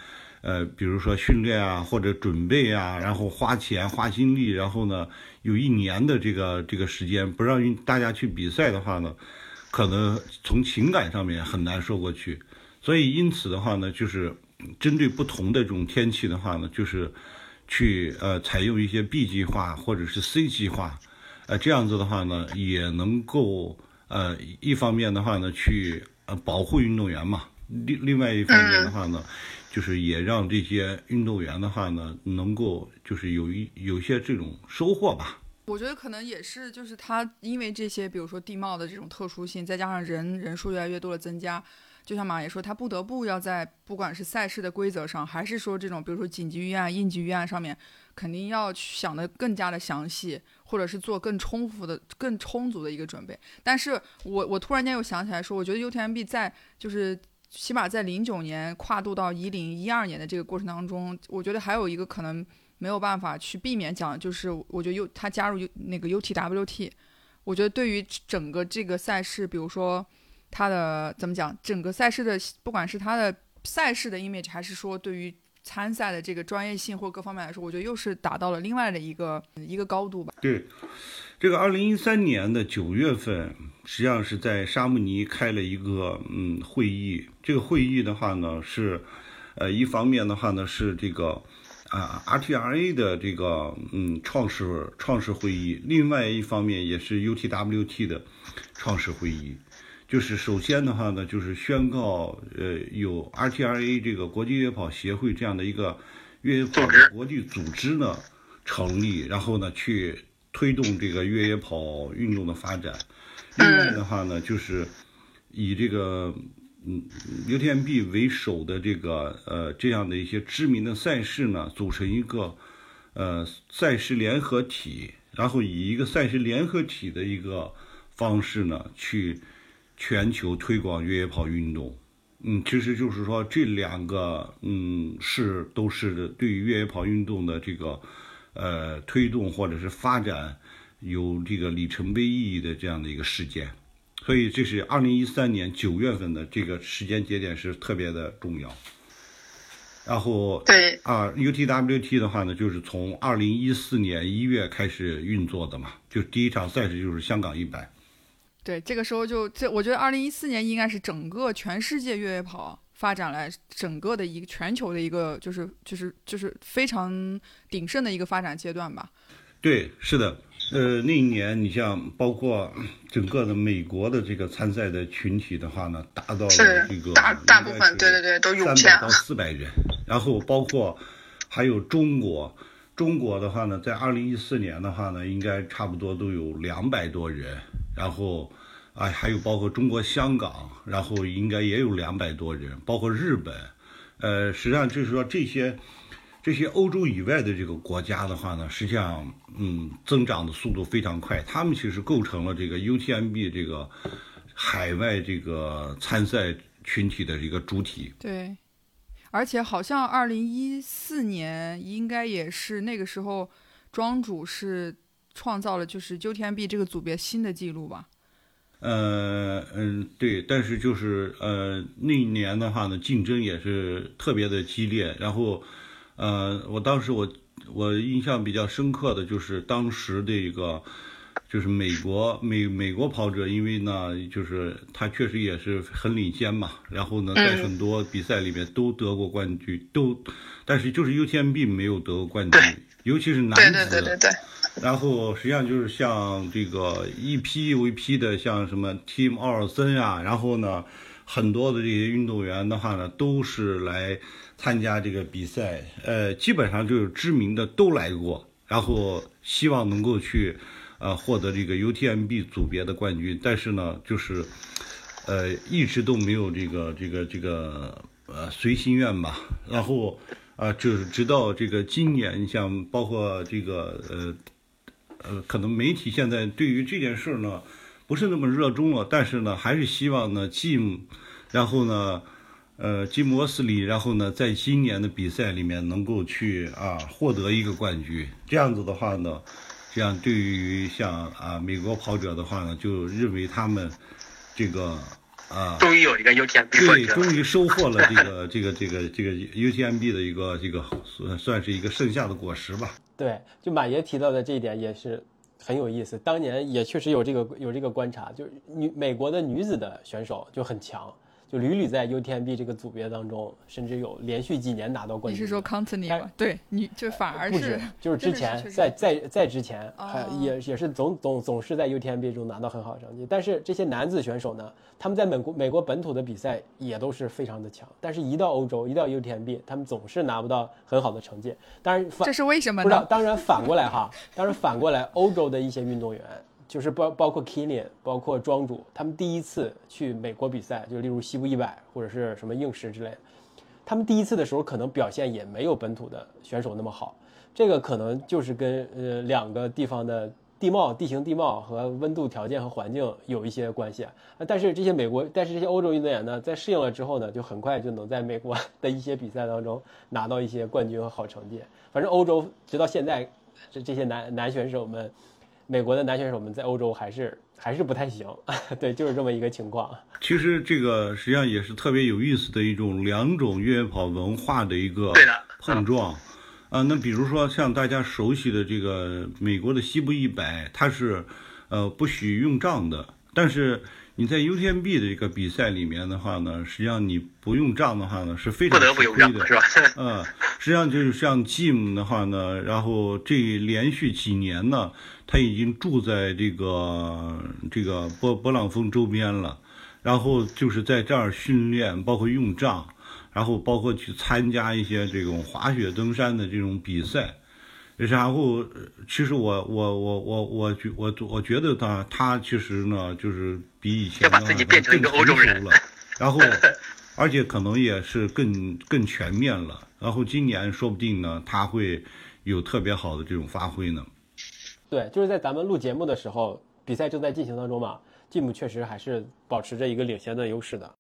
呃，比如说训练啊，或者准备啊，然后花钱花精力，然后呢，有一年的这个这个时间不让大家去比赛的话呢，可能从情感上面很难说过去。所以因此的话呢，就是针对不同的这种天气的话呢，就是去呃采用一些 B 计划或者是 C 计划，呃这样子的话呢，也能够呃一方面的话呢去呃保护运动员嘛，另另外一方面的话呢。就是也让这些运动员的话呢，能够就是有一有些这种收获吧。我觉得可能也是，就是他因为这些，比如说地貌的这种特殊性，再加上人人数越来越多的增加，就像马爷说，他不得不要在不管是赛事的规则上，还是说这种比如说紧急预案、应急预案上面，肯定要去想的更加的详细，或者是做更充足的、更充足的一个准备。但是我我突然间又想起来说，我觉得 UTMB 在就是。起码在零九年跨度到一零一二年的这个过程当中，我觉得还有一个可能没有办法去避免讲，就是我觉得 U 他加入那个 UTWT，我觉得对于整个这个赛事，比如说他的怎么讲，整个赛事的不管是他的赛事的 image，还是说对于参赛的这个专业性或各方面来说，我觉得又是达到了另外的一个一个高度吧。对，这个二零一三年的九月份。实际上是在沙慕尼开了一个嗯会议，这个会议的话呢是，呃一方面的话呢是这个啊 RTRA 的这个嗯创始创始会议，另外一方面也是 UTWT 的创始会议，就是首先的话呢就是宣告呃有 RTRA 这个国际越野跑协会这样的一个越野跑国际组织呢成立，然后呢去推动这个越野跑运动的发展。另外的话呢，就是以这个嗯 UTMB 为首的这个呃这样的一些知名的赛事呢，组成一个呃赛事联合体，然后以一个赛事联合体的一个方式呢，去全球推广越野跑运动。嗯，其实就是说这两个嗯是都是对于越野跑运动的这个呃推动或者是发展。有这个里程碑意义的这样的一个事件，所以这是二零一三年九月份的这个时间节点是特别的重要。然后对啊，UTWT 的话呢，就是从二零一四年一月开始运作的嘛，就第一场赛事就是香港一百。对，这个时候就这，我觉得二零一四年应该是整个全世界越野跑发展来整个的一个全球的一个就是就是就是非常鼎盛的一个发展阶段吧。对，是的。呃，那一年你像包括整个的美国的这个参赛的群体的话呢，达到了是这个大大部分对对对都涌现了三百到四百人，然后包括还有中国，中国的话呢，在二零一四年的话呢，应该差不多都有两百多人，然后啊还有包括中国香港，然后应该也有两百多人，包括日本，呃，实际上就是说这些。这些欧洲以外的这个国家的话呢，实际上，嗯，增长的速度非常快。他们其实构成了这个 UTMB 这个海外这个参赛群体的一个主体。对，而且好像二零一四年应该也是那个时候，庄主是创造了就是 UTMB 这个组别新的记录吧？呃嗯，对，但是就是呃那一年的话呢，竞争也是特别的激烈，然后。呃，我当时我我印象比较深刻的就是当时的一个，就是美国美美国跑者，因为呢，就是他确实也是很领先嘛，然后呢，在很多比赛里面都得过冠军，都，但是就是 UTMB 没有得过冠军，尤其是男子，对对对对对。然后实际上就是像这个一批又一批的，像什么 Team 奥尔森啊，然后呢，很多的这些运动员的话呢，都是来。参加这个比赛，呃，基本上就是知名的都来过，然后希望能够去，呃，获得这个 UTMB 组别的冠军，但是呢，就是，呃，一直都没有这个这个这个呃随心愿吧。然后，啊，就是直到这个今年，你像包括这个呃呃，可能媒体现在对于这件事呢，不是那么热衷了，但是呢，还是希望呢，Jim，然后呢。呃，吉姆·沃斯里，然后呢，在今年的比赛里面能够去啊获得一个冠军，这样子的话呢，这样对于像啊美国跑者的话呢，就认为他们这个啊终于有一个 UTMB 对，终于收获了这个这个这个这个 UTMB 的一个这个算算是一个剩下的果实吧。对，就马爷提到的这一点也是很有意思。当年也确实有这个有这个观察，就是女美国的女子的选手就很强。就屡屡在 UTMB 这个组别当中，甚至有连续几年拿到冠军。你是说 c o n t i n u 吗？对，你就反而是就 *laughs* 是之前在在在之前，还也也是总总总是在 UTMB 中拿到很好的成绩。但是这些男子选手呢，他们在美国美国本土的比赛也都是非常的强，但是一到欧洲，一到 UTMB，他们总是拿不到很好的成绩。当然，这是为什么？不知道。当然反过来哈，当然反过来，欧洲的一些运动员。就是包包括 Kilian，包括庄主，他们第一次去美国比赛，就例如西部一百或者是什么硬石之类的，他们第一次的时候可能表现也没有本土的选手那么好。这个可能就是跟呃两个地方的地貌、地形地貌和温度条件和环境有一些关系。但是这些美国，但是这些欧洲运动员呢，在适应了之后呢，就很快就能在美国的一些比赛当中拿到一些冠军和好成绩。反正欧洲直到现在，这这些男男选手们。美国的男选手们在欧洲还是还是不太行，*laughs* 对，就是这么一个情况。其实这个实际上也是特别有意思的一种两种越野跑文化的一个碰撞，啊，那比如说像大家熟悉的这个美国的西部一百，它是呃不许用杖的，但是。你在 UTMB 的这个比赛里面的话呢，实际上你不用杖的话呢是非常吃亏的，是吧？嗯，*laughs* 实际上就是像 Jim 的话呢，然后这连续几年呢，他已经住在这个这个波勃朗峰周边了，然后就是在这儿训练，包括用杖，然后包括去参加一些这种滑雪登山的这种比赛。然后，其实我我我我我觉我我觉得他他其实呢，就是比以前把自己变成一个欧洲人了，*laughs* 然后，而且可能也是更更全面了。然后今年说不定呢，他会有特别好的这种发挥呢。对，就是在咱们录节目的时候，比赛正在进行当中嘛，吉姆确实还是保持着一个领先的优势的。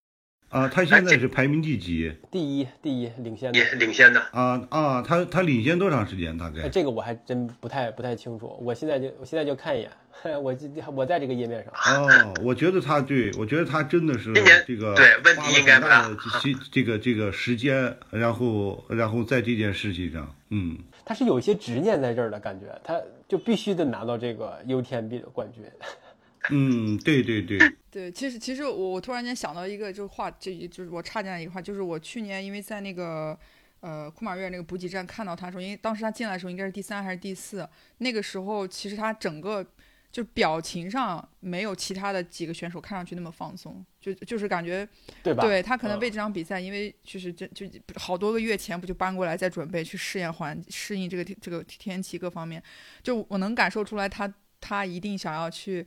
啊，他现在是排名第几？第一，第一，领先的。领先的。啊啊，他他领先多长时间？大哎，概？这个我还真不太不太清楚。我现在就我现在就看一眼，*laughs* 我这我在这个页面上。哦，我觉得他对，我觉得他真的是今年这个对问题应该不大这这个这个时间，然后然后在这件事情上，嗯，他是有一些执念在这儿的感觉，他就必须得拿到这个 UTMB 的冠军。*laughs* 嗯，对对对，对，*laughs* 其实其实我我突然间想到一个，就是话，这就是我插进来一个话，就是我去年因为在那个呃库马瑞尔那个补给站看到他的时候，因为当时他进来的时候应该是第三还是第四，那个时候其实他整个就表情上没有其他的几个选手看上去那么放松，就就是感觉对吧？对他可能嗯为这场比赛，因为就是这就好多个月前不就搬过来在准备去试验环适应这个天这个天气各方面，就我能感受出来他他一定想要去，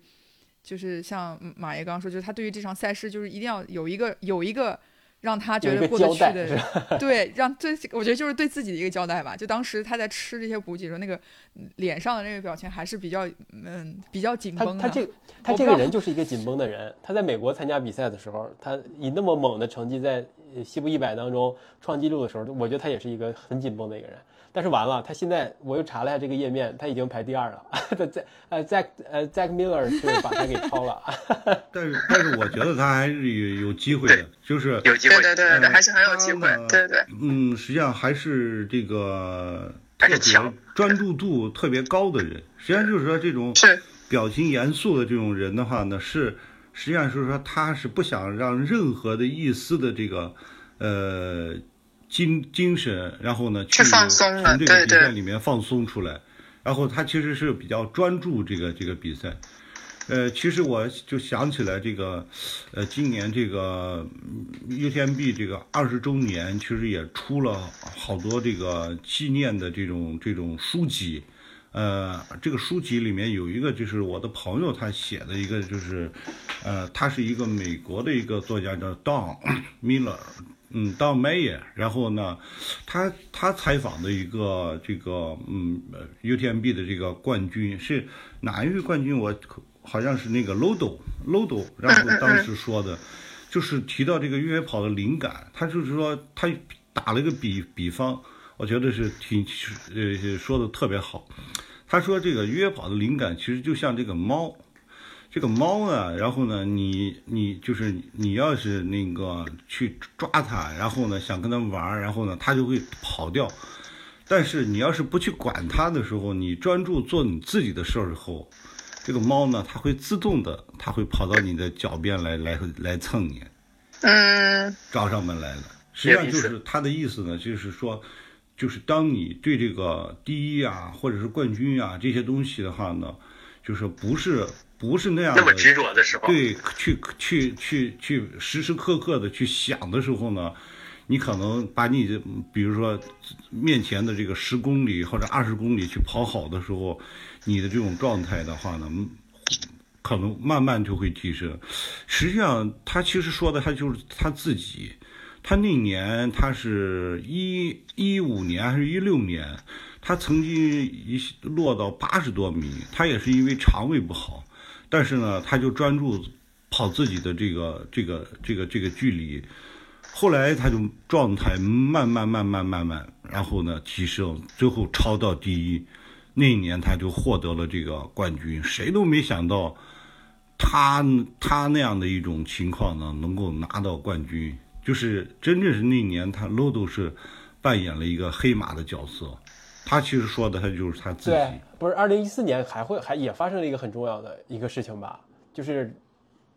就是像马爷刚刚说，就是他对于这场赛事就是一定要有一个有一个让他觉得过得去的，*laughs* *laughs* 对，让对我觉得就是对自己的一个交代吧。就当时他在吃这些补给的时候，那个脸上的那个表情还是比较嗯比较紧绷的。他他这个他这个人 *laughs* 就是一个紧绷的人。他在美国参加比赛的时候，他以那么猛的成绩在呃西部一百当中创纪录的时候，我觉得他也是一个很紧绷的一个人。但是完了，他现在我又查了一下这个页面，他已经排第二了。*laughs* 他在呃 Zack 呃 Zack Miller 是把他给超了。*laughs* 但是但是我觉得他还是有有机会的，就是有机会对。对对对，嗯还是很有机会。对对，嗯，实际上还是这个特别强专注度特别高的人。实际上就是说，这种是表情严肃的这种人的话呢，是实际上就是说他是不想让任何的一丝的这个呃精精神，然后呢去放松的从这个比赛里面放松出来，然后他其实是比较专注这个这个比赛。呃，其实我就想起来这个，呃，今年这个嗯 UTMB 这个二十周年，其实也出了好多这个纪念的这种这种书籍。呃，这个书籍里面有一个就是我的朋友他写的一个，就是，呃，他是一个美国的一个作家叫 Don Miller，嗯，Don Mayer，然后呢，他他采访的一个这个嗯 UTMB 的这个冠军是哪一位冠军？我好像是那个 Lodo Lodo，然后当时说的，就是提到这个越野跑的灵感，他就是说他打了一个比比方，我觉得是挺呃说的特别好。他说这个越野跑的灵感其实就像这个猫，这个猫呢，然后呢，你你就是你要是那个去抓它，然后呢想跟它玩儿，然后呢它就会跑掉。但是你要是不去管它的时候，你专注做你自己的事儿后，这个猫呢，它会自动的，它会跑到你的脚边来来来蹭你。嗯，找上门来了。实际上就是它的意思呢，就是说，就是当你对这个第一啊，或者是冠军啊这些东西的话呢，就是不是不是那样的那么执着的时候，对，去去去去时时刻刻的去想的时候呢，你可能把你的，比如说面前的这个十公里或者二十公里去跑好的时候，你的这种状态的话呢，嗯可能慢慢就会提升。实际上，他其实说的他就是他自己，他那年他是一一五年还是一六年，他曾经一落到八十多米，他也是因为肠胃不好。但是呢，他就专注跑自己的这个这个这个这个距离，后来他就状态慢慢慢慢慢慢，然后呢提升，最后超到第一。那一年他就获得了这个冠军，谁都没想到他他那样的一种情况呢，能够拿到冠军，就是真正是那一年他 Lodo 是扮演了一个黑马的角色。他其实说的他就是他自己。不是二零一四年还会还也发生了一个很重要的一个事情吧，就是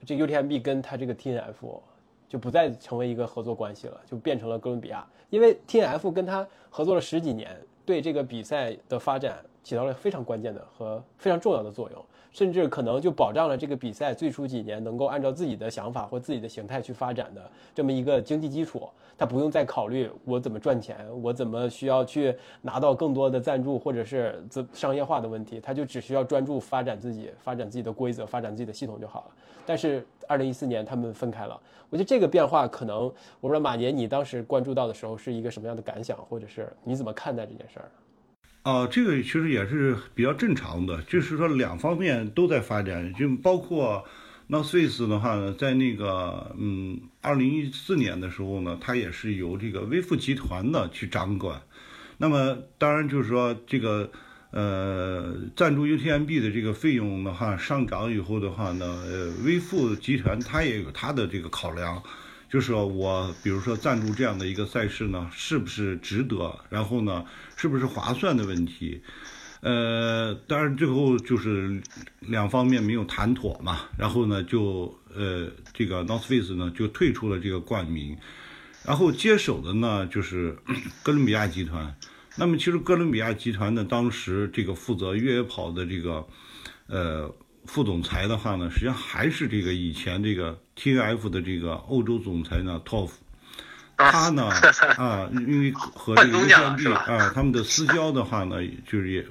这 UTMB 跟他这个 TNF 就不再成为一个合作关系了，就变成了哥伦比亚，因为 TNF 跟他合作了十几年，对这个比赛的发展起到了非常关键的和非常重要的作用，甚至可能就保障了这个比赛最初几年能够按照自己的想法或自己的形态去发展的这么一个经济基础。他不用再考虑我怎么赚钱，我怎么需要去拿到更多的赞助或者是资商业化的问题，他就只需要专注发展自己，发展自己的规则，发展自己的系统就好了。但是二零一四年他们分开了，我觉得这个变化可能，我不知道马年你当时关注到的时候是一个什么样的感想，或者是你怎么看待这件事儿？啊，这个其实也是比较正常的，就是说两方面都在发展，就包括 North Face 的话呢，在那个嗯，二零一四年的时候呢，它也是由这个微富集团呢去掌管。那么当然就是说这个呃赞助 UTMB 的这个费用的话上涨以后的话呢，呃微富集团它也有它的这个考量，就是说我比如说赞助这样的一个赛事呢，是不是值得？然后呢，是不是划算的问题？呃，当然最后就是两方面没有谈妥嘛，然后呢就呃这个 North Face 呢就退出了这个冠名，然后接手的呢就是 *coughs* 哥伦比亚集团。那么其实哥伦比亚集团呢当时这个负责越野跑的这个呃副总裁的话呢，实际上还是这个以前这个 TF 的这个欧洲总裁呢 Toff。他呢 *laughs* 啊，因为和这个 UTMB 啊，他们的私交的话呢，就是也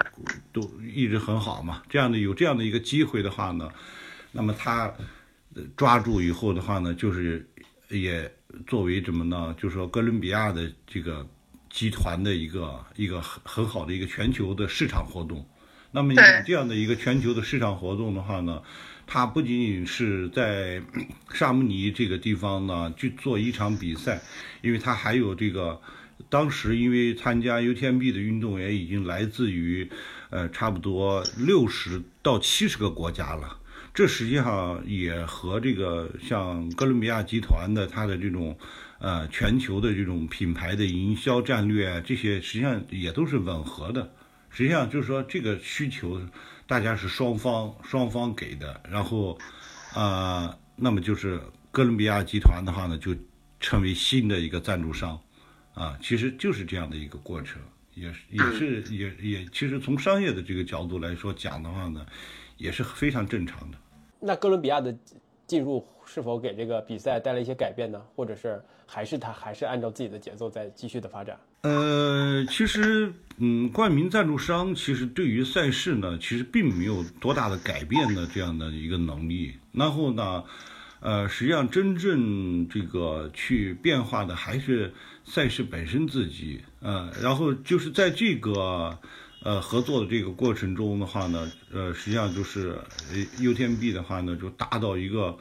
都一直很好嘛。这样的有这样的一个机会的话呢，那么他抓住以后的话呢，就是也作为什么呢？就是说哥伦比亚的这个集团的一个一个很很好的一个全球的市场活动。那么有这样的一个全球的市场活动的话呢？他不仅仅是在 *clears throat* 沙姆尼这个地方呢去做一场比赛，因为他还有这个，当时因为参加 UTMB 的运动员已经来自于，呃，差不多六十到七十个国家了。这实际上也和这个像哥伦比亚集团的它的这种，呃，全球的这种品牌的营销战略这些实际上也都是吻合的。实际上就是说这个需求。大家是双方双方给的，然后，啊，那么就是哥伦比亚集团的话呢，就成为新的一个赞助商，啊，其实就是这样的一个过程，也是也是也也，其实从商业的这个角度来说讲的话呢，也是非常正常的。那哥伦比亚的进入是否给这个比赛带来一些改变呢？或者是还是他还是按照自己的节奏在继续的发展？呃，其实，嗯，冠名赞助商其实对于赛事呢，其实并没有多大的改变的这样的一个能力。然后呢，呃，实际上真正这个去变化的还是赛事本身自己。呃，然后就是在这个呃合作的这个过程中的话呢，呃，实际上就是 UTMB 的话呢，就达到一个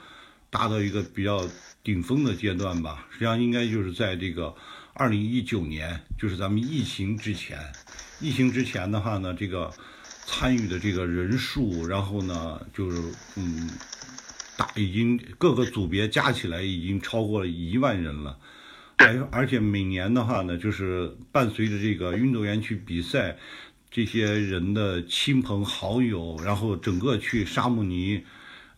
达到一个比较顶峰的阶段吧。实际上应该就是在这个。二零一九年就是咱们疫情之前，疫情之前的话呢，这个参与的这个人数，然后呢，就是嗯，大已经各个组别加起来已经超过了一万人了，而而且每年的话呢，就是伴随着这个运动员去比赛，这些人的亲朋好友，然后整个去沙姆尼。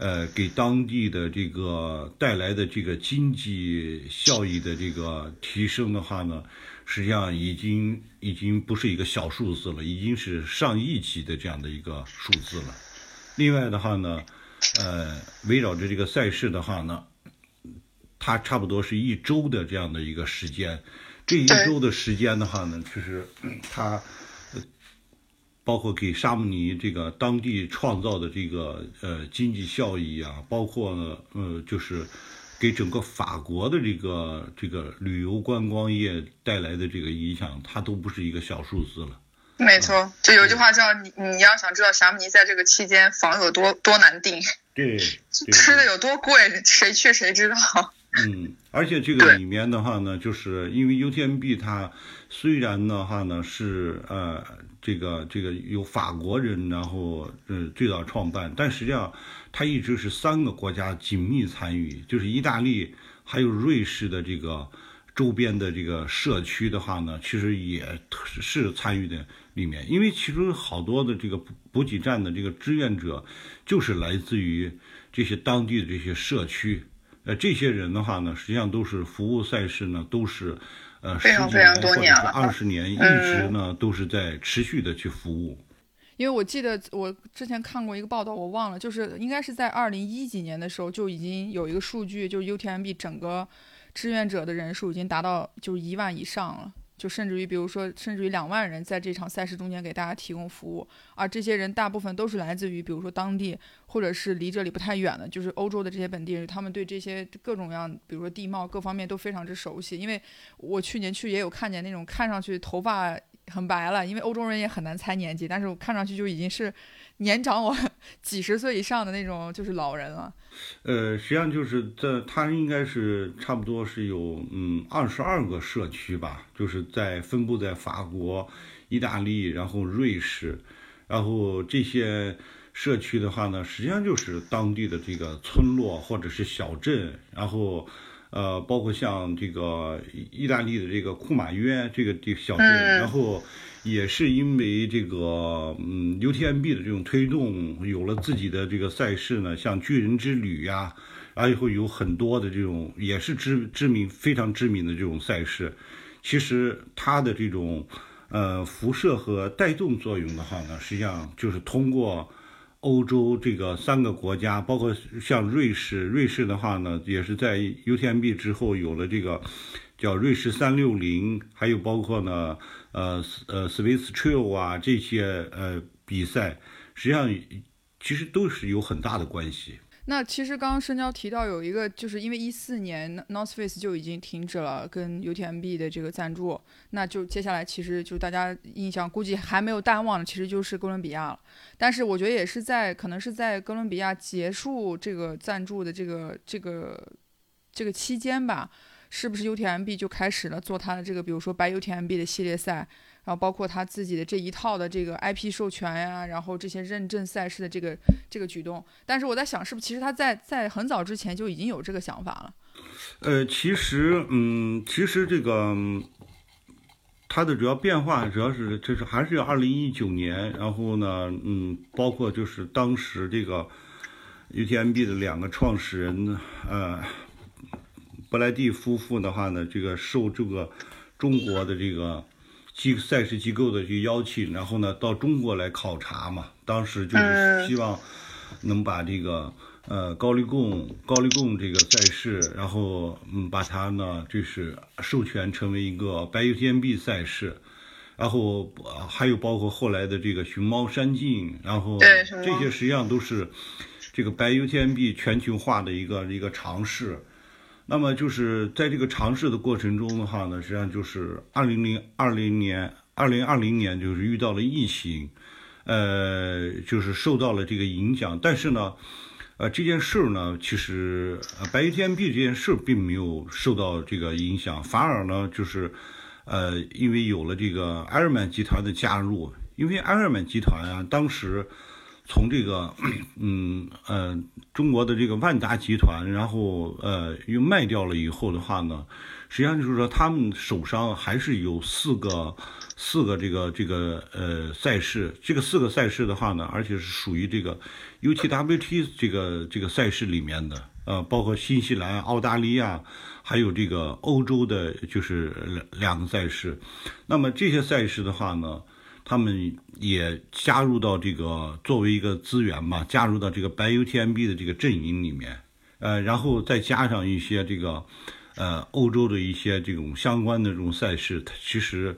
呃，给当地的这个带来的这个经济效益的这个提升的话呢，实际上已经已经不是一个小数字了，已经是上亿级的这样的一个数字了。另外的话呢，呃，围绕着这个赛事的话呢，它差不多是一周的这样的一个时间，这一周的时间的话呢，其实它。包括给沙姆尼这个当地创造的这个呃经济效益啊，包括呢呃就是给整个法国的这个这个旅游观光业带来的这个影响，它都不是一个小数字了。没错，就有句话叫你你要想知道沙姆尼在这个期间房有多多难订，对，*laughs* 吃的有多贵，谁去谁知道。嗯，而且这个里面的话呢，就是因为 UTMB 它虽然的话呢是呃。这个这个由法国人，然后呃最早创办，但实际上它一直是三个国家紧密参与，就是意大利还有瑞士的这个周边的这个社区的话呢，其实也是参与的里面，因为其中好多的这个补给站的这个志愿者就是来自于这些当地的这些社区，呃，这些人的话呢，实际上都是服务赛事呢，都是。呃，非常非常多年了，二十年一直呢都是在持续的去服务。因为我记得我之前看过一个报道，我忘了，就是应该是在二零一几年的时候就已经有一个数据，就是 UTMB 整个志愿者的人数已经达到就是一万以上了。就甚至于，比如说，甚至于两万人在这场赛事中间给大家提供服务，而这些人大部分都是来自于，比如说当地，或者是离这里不太远的，就是欧洲的这些本地人，他们对这些各种样，比如说地貌各方面都非常之熟悉。因为我去年去也有看见那种看上去头发很白了，因为欧洲人也很难猜年纪，但是我看上去就已经是年长我 *laughs* 几十岁以上的那种，就是老人了。呃，实际上就是在它应该是差不多是有嗯二十二个社区吧，就是在分布在法国、意大利，然后瑞士，然后这些社区的话呢，实际上就是当地的这个村落或者是小镇，然后呃，包括像这个意大利的这个库马约这个这个小镇，然后。也是因为这个，嗯，UTMB 的这种推动，有了自己的这个赛事呢，像巨人之旅呀，然后会有很多的这种，也是知知名非常知名的这种赛事。其实它的这种，呃，辐射和带动作用的话呢，实际上就是通过欧洲这个三个国家，包括像瑞士，瑞士的话呢，也是在 UTMB 之后有了这个叫瑞士三六零，还有包括呢。呃，呃，Swiss Trail 啊，这些呃比赛，实际上其实都是有很大的关系。那其实刚刚深交提到有一个，就是因为一四年 North Face 就已经停止了跟 UTMB 的这个赞助，那就接下来其实就大家印象估计还没有淡忘的，其实就是哥伦比亚了。但是我觉得也是在可能是在哥伦比亚结束这个赞助的这个这个这个期间吧。是不是 UTMB 就开始了做它的这个，比如说白 UTMB 的系列赛，然后包括他自己的这一套的这个 IP 授权呀，然后这些认证赛事的这个这个举动。但是我在想，是不是其实他在在很早之前就已经有这个想法了？呃，其实，嗯，其实这个它的主要变化，主要是就是还是要二零一九年，然后呢，嗯，包括就是当时这个 UTMB 的两个创始人，呃。布莱蒂夫妇的话呢，这个受这个中国的这个机赛事机构的这个邀请，然后呢到中国来考察嘛。当时就是希望能把这个呃高丽贡高丽贡这个赛事，然后嗯把它呢就是授权成为一个白 UTMB 赛事，然后还有包括后来的这个熊猫山径，然后这些实际上都是这个白 UTMB 全球化的一个一个尝试。那么就是在这个尝试的过程中的话呢，实际上就是二零零二零年、二零二零年就是遇到了疫情，呃，就是受到了这个影响。但是呢，呃，这件事呢，其实白天币这件事并没有受到这个影响，反而呢，就是呃，因为有了这个艾尔曼集团的加入，因为艾尔曼集团啊，当时。从这个，*clears throat* 嗯呃，中国的这个万达集团，然后呃又卖掉了以后的话呢，实际上就是说他们手上还是有四个四个这个这个呃赛事，这个四个赛事的话呢，而且是属于这个 UTWT 这个这个赛事里面的，呃，包括新西兰、澳大利亚，还有这个欧洲的，就是两两个赛事。那么这些赛事的话呢？他们也加入到这个作为一个资源吧，加入到这个白 UTMB 的这个阵营里面，呃，然后再加上一些这个，呃，欧洲的一些这种相关的这种赛事，它其实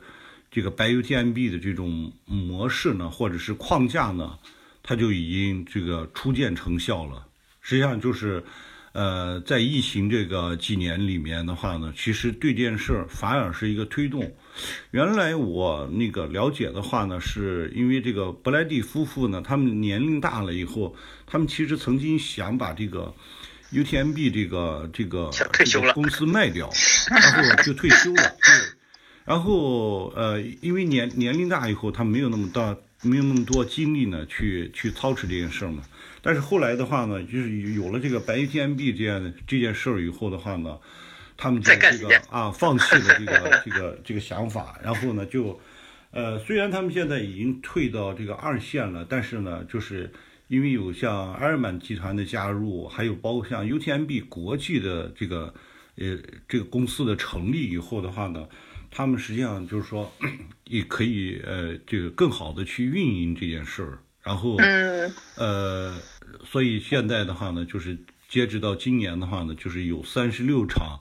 这个白 UTMB 的这种模式呢，或者是框架呢，它就已经这个初见成效了。实际上就是。呃，在疫情这个几年里面的话呢，其实对这件事反而是一个推动。原来我那个了解的话呢，是因为这个布莱蒂夫妇呢，他们年龄大了以后，他们其实曾经想把这个 UTMB 这个这个公司卖掉，然后就退休了。对，然后呃，因为年年龄大以后，他没有那么大，没有那么多精力呢，去去操持这件事儿嘛。但是后来的话呢，就是有了这个白 UTMB 这样的这件事儿以后的话呢，他们就这个啊放弃了这个 *laughs* 这个这个想法，然后呢就，呃，虽然他们现在已经退到这个二线了，但是呢，就是因为有像埃尔曼集团的加入，还有包括像 UTMB 国际的这个呃这个公司的成立以后的话呢，他们实际上就是说 *clears throat* 也可以呃这个更好的去运营这件事儿，然后呃。所以现在的话呢，就是截止到今年的话呢，就是有三十六场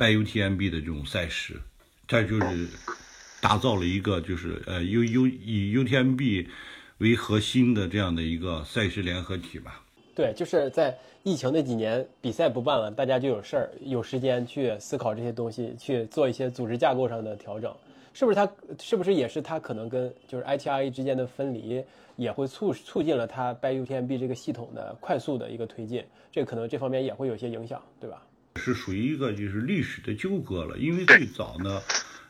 拜 UTMB 的这种赛事，它就是打造了一个就是呃 U U 以 UTMB 为核心的这样的一个赛事联合体吧。对，就是在疫情那几年比赛不办了，大家就有事儿，有时间去思考这些东西，去做一些组织架构上的调整。是不是它是不是也是它可能跟就是 ITRA 之间的分离，也会促促进了它 by UTMB 这个系统的快速的一个推进，这可能这方面也会有些影响，对吧？是属于一个就是历史的纠葛了，因为最早呢，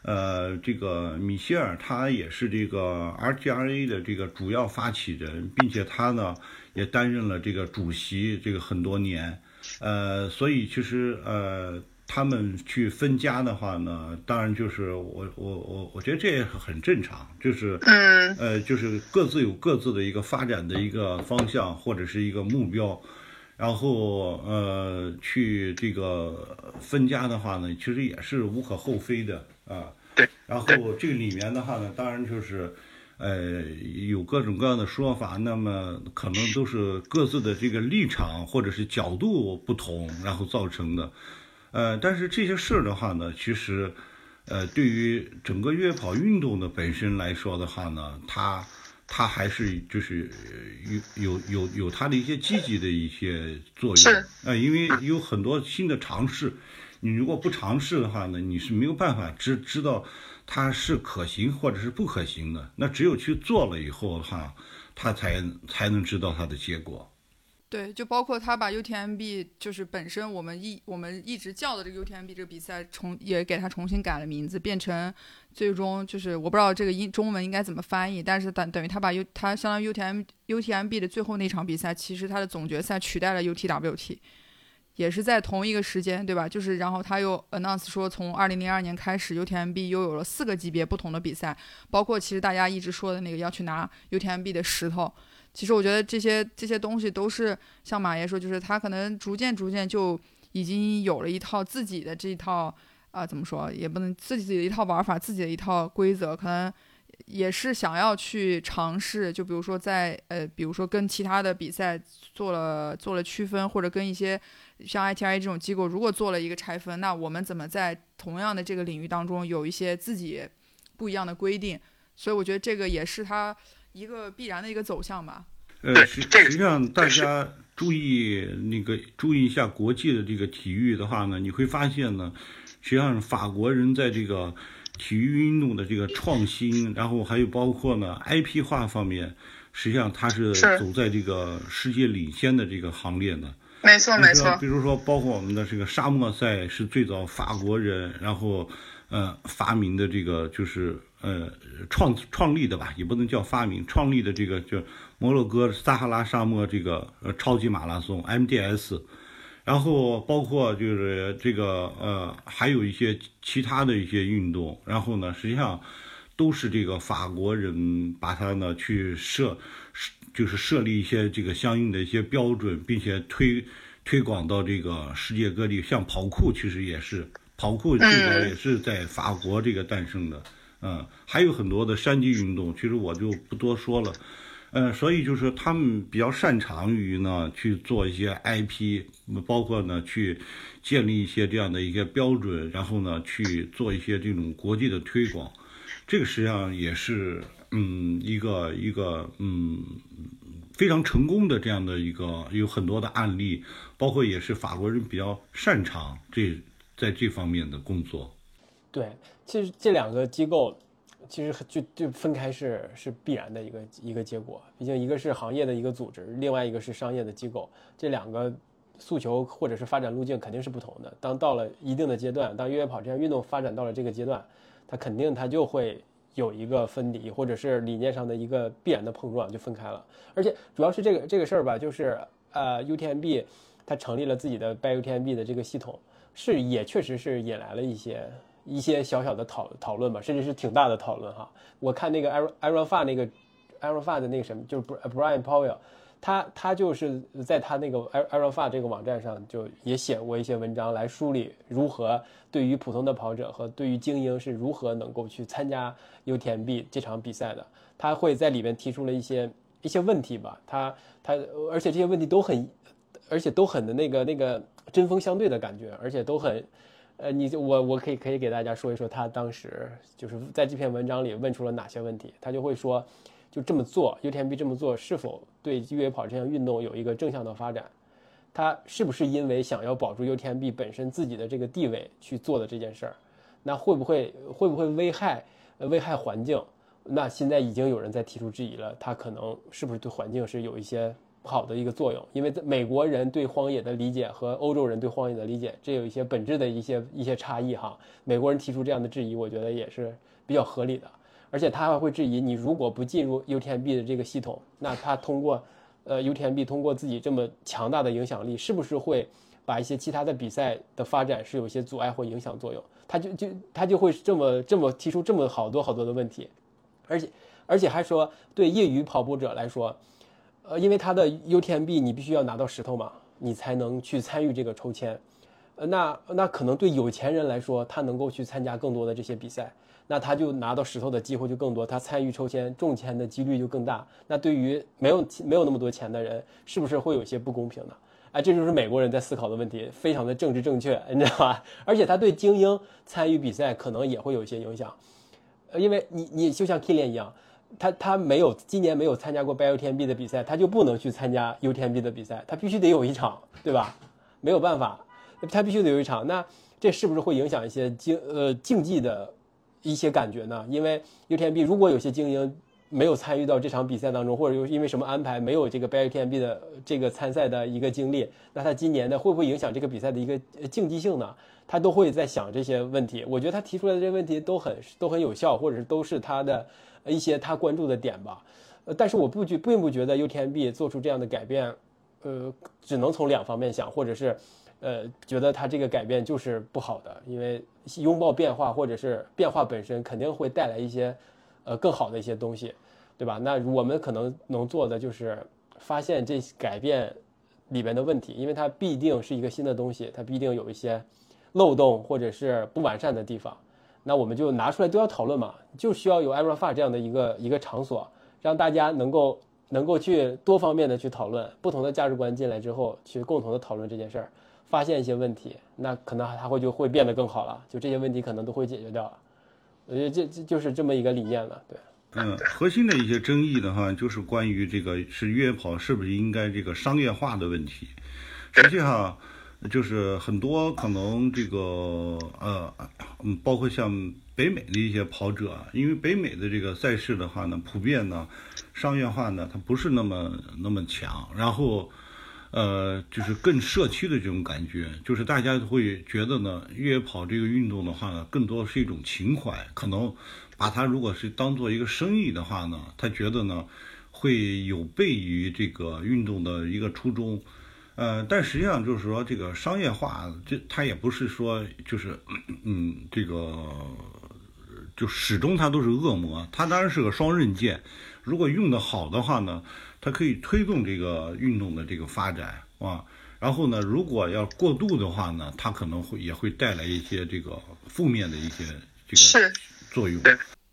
呃，这个米歇尔他也是这个 RGRA 的这个主要发起人，并且他呢也担任了这个主席这个很多年，呃，所以其实呃他们去分家的话呢，当然就是我我我我觉得这也很正常，就是嗯呃就是各自有各自的一个发展的一个方向或者是一个目标。然后呃，去这个分家的话呢，其实也是无可厚非的啊。对。然后这个里面的话呢，当然就是，呃，有各种各样的说法，那么可能都是各自的这个立场或者是角度不同，然后造成的。呃，但是这些事儿的话呢，其实，呃，对于整个越野跑运动的本身来说的话呢，它。它还是就是有有有有它的一些积极的一些作用，啊呃，因为有很多新的尝试，你如果不尝试的话呢，你是没有办法知知道它是可行或者是不可行的。那只有去做了以后的话，它才才能知道它的结果。对，就包括他把 UTMB 就是本身我们一我们一直叫的这个 UTMB 这个比赛重也给它重新改了名字，变成最终就是我不知道这个英中文应该怎么翻译，但是等等于他把 U 他相当于 UTM UTMB 的最后那场比赛，其实他的总决赛取代了 UTWT，也是在同一个时间，对吧？就是然后他又 announce 说从二零零二年开始 UTMB 又有了四个级别不同的比赛，包括其实大家一直说的那个要去拿 UTMB 的石头。其实我觉得这些这些东西都是像马爷说，就是他可能逐渐逐渐就已经有了一套自己的这一套啊、怎么说也不能自己的一套玩法，自己的一套规则，可能也是想要去尝试。就比如说在呃，比如说跟其他的比赛做了做了区分，或者跟一些像 ITI 这种机构如果做了一个拆分，那我们怎么在同样的这个领域当中有一些自己不一样的规定？所以我觉得这个也是他。一个必然的一个走向吧。呃，实实际上大家注意那个注意一下国际的这个体育的话呢，你会发现呢，实际上法国人在这个体育运动的这个创新，然后还有包括呢 IP 化方面，实际上他是走在这个世界领先的这个行列的。没错没错。比如说，包括我们的这个沙漠赛是最早法国人，然后呃发明的这个就是。呃，创创立的吧，也不能叫发明，创立的这个叫摩洛哥撒哈拉沙漠这个呃超级马拉松 MDS，然后包括就是这个呃还有一些其他的一些运动，然后呢，实际上都是这个法国人把它呢去设，就是设立一些这个相应的一些标准，并且推推广到这个世界各地，像跑酷其实也是，跑酷最早也是在法国这个诞生的。嗯还有很多的山地运动，其实我就不多说了。嗯，所以就是他们比较擅长于呢去做一些 IP，包括呢去建立一些这样的一些标准，然后呢去做一些这种国际的推广。这个实际上也是嗯一个一个嗯非常成功的这样的一个有很多的案例，包括也是法国人比较擅长这在这方面的工作。对，其实这两个机构，其实就就分开是是必然的一个一个结果。毕竟一个是行业的一个组织，另外一个是商业的机构，这两个诉求或者是发展路径肯定是不同的。当到了一定的阶段，当越野跑这项运动发展到了这个阶段，它肯定它就会有一个分离，或者是理念上的一个必然的碰撞，就分开了。而且主要是这个这个事儿吧，就是呃，UTMB 它成立了自己的 By UTMB 的这个系统，是也确实是引来了一些。一些小小的讨讨论吧，甚至是挺大的讨论哈。我看那个 Iron Iron Fa 那个 Iron Fa 的那个什么，就是 Brian Powell，他他就是在他那个 Iron Fa 这个网站上就也写过一些文章来梳理如何对于普通的跑者和对于精英是如何能够去参加 UTMB 这场比赛的。他会在里面提出了一些一些问题吧，他他而且这些问题都很，而且都很的那个那个针锋相对的感觉，而且都很。呃，你就我我可以可以给大家说一说他当时就是在这篇文章里问出了哪些问题，他就会说，就这么做，UTMB 这么做是否对越野跑这项运动有一个正向的发展？他是不是因为想要保住 UTMB 本身自己的这个地位去做的这件事儿？那会不会会不会危害危害环境。那现在已经有人在提出质疑了，他可能是不是对环境是有一些好的一个作用？因为美国人对荒野的理解和欧洲人对荒野的理解，这有一些本质的一些一些差异哈。美国人提出这样的质疑，我觉得也是比较合理的。而且他还会质疑，你如果不进入 UTMB 的这个系统，那他通过，呃，UTMB 通过自己这么强大的影响力，是不是会把一些其他的比赛的发展是有一些阻碍或影响作用？他就就他就会这么这么提出这么好多好多的问题。而且，而且还说，对业余跑步者来说，呃，因为他的 UTMB 你必须要拿到石头嘛，你才能去参与这个抽签。呃，那那可能对有钱人来说，他能够去参加更多的这些比赛，那他就拿到石头的机会就更多，他参与抽签中签的几率就更大。那对于没有没有那么多钱的人，是不是会有些不公平呢？哎，这就是美国人在思考的问题，非常的政治正确，*laughs* 你知道吧？而且他对精英参与比赛可能也会有一些影响。呃，因为你你就像 Kilian 一样，他他没有今年没有参加过 BUTMB 的比赛，他就不能去参加 UTMB 的比赛，他必须得有一场，对吧？没有办法，他必须得有一场。那这是不是会影响一些竞呃竞技的一些感觉呢？因为 UTMB 如果有些精英没有参与到这场比赛当中，或者又因为什么安排没有这个 BUTMB 的这个参赛的一个经历，那他今年的会不会影响这个比赛的一个竞技性呢？他都会在想这些问题，我觉得他提出来的这些问题都很都很有效，或者是都是他的一些他关注的点吧。呃，但是我不觉并不觉得 UTMB 做出这样的改变，呃，只能从两方面想，或者是，呃，觉得他这个改变就是不好的，因为拥抱变化或者是变化本身肯定会带来一些，呃，更好的一些东西，对吧？那我们可能能做的就是发现这改变里边的问题，因为它必定是一个新的东西，它必定有一些。漏洞或者是不完善的地方，那我们就拿出来都要讨论嘛，就需要有 e v e r f a 这样的一个一个场所，让大家能够能够去多方面的去讨论不同的价值观进来之后，去共同的讨论这件事儿，发现一些问题，那可能它会就会变得更好了，就这些问题可能都会解决掉了。我觉得这这就是这么一个理念了，对。嗯，核心的一些争议的话，就是关于这个是越野跑是不是应该这个商业化的问题，实际上。就是很多可能这个呃，嗯，包括像北美的一些跑者，因为北美的这个赛事的话呢，普遍呢，商业化呢，它不是那么那么强，然后，呃，就是更社区的这种感觉，就是大家会觉得呢，越野跑这个运动的话呢，更多是一种情怀，可能把它如果是当做一个生意的话呢，他觉得呢，会有悖于这个运动的一个初衷。呃，但实际上就是说，这个商业化，这它也不是说就是，嗯，这个就始终它都是恶魔，它当然是个双刃剑。如果用的好的话呢，它可以推动这个运动的这个发展啊。然后呢，如果要过度的话呢，它可能会也会带来一些这个负面的一些这个作用。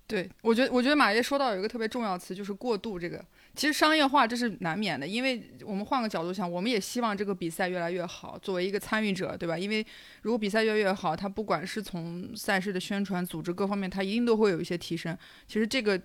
对，我觉得我觉得马爷说到有一个特别重要词，就是过度这个。其实商业化这是难免的，因为我们换个角度想，我们也希望这个比赛越来越好。作为一个参与者，对吧？因为如果比赛越来越好，它不管是从赛事的宣传、组织各方面，它一定都会有一些提升。其实这个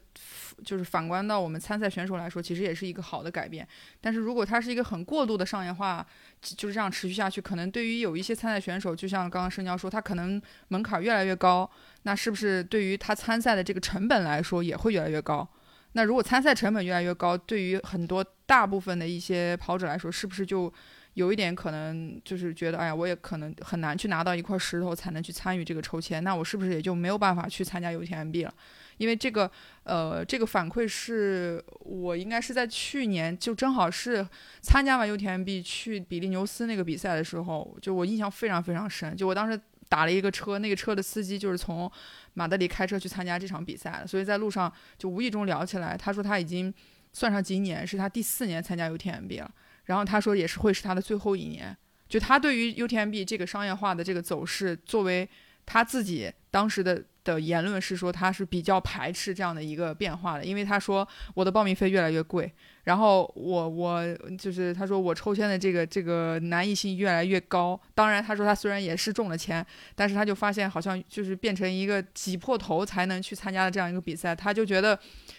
就是反观到我们参赛选手来说，其实也是一个好的改变。但是如果它是一个很过度的商业化，就是这样持续下去，可能对于有一些参赛选手，就像刚刚申娇说，他可能门槛越来越高，那是不是对于他参赛的这个成本来说也会越来越高？那如果参赛成本越来越高，对于很多大部分的一些跑者来说，是不是就有一点可能就是觉得，哎呀，我也可能很难去拿到一块石头才能去参与这个抽签，那我是不是也就没有办法去参加 UTMB 了？因为这个，呃，这个反馈是我应该是在去年就正好是参加完 UTMB 去比利牛斯那个比赛的时候，就我印象非常非常深，就我当时打了一个车，那个车的司机就是从。马德里开车去参加这场比赛所以在路上就无意中聊起来。他说他已经算上今年是他第四年参加 UTMB 了，然后他说也是会是他的最后一年。就他对于 UTMB 这个商业化的这个走势，作为他自己当时的。的言论是说他是比较排斥这样的一个变化的，因为他说我的报名费越来越贵，然后我我就是他说我抽签的这个这个难易性越来越高。当然他说他虽然也是中了签，但是他就发现好像就是变成一个挤破头才能去参加的这样一个比赛，他就觉得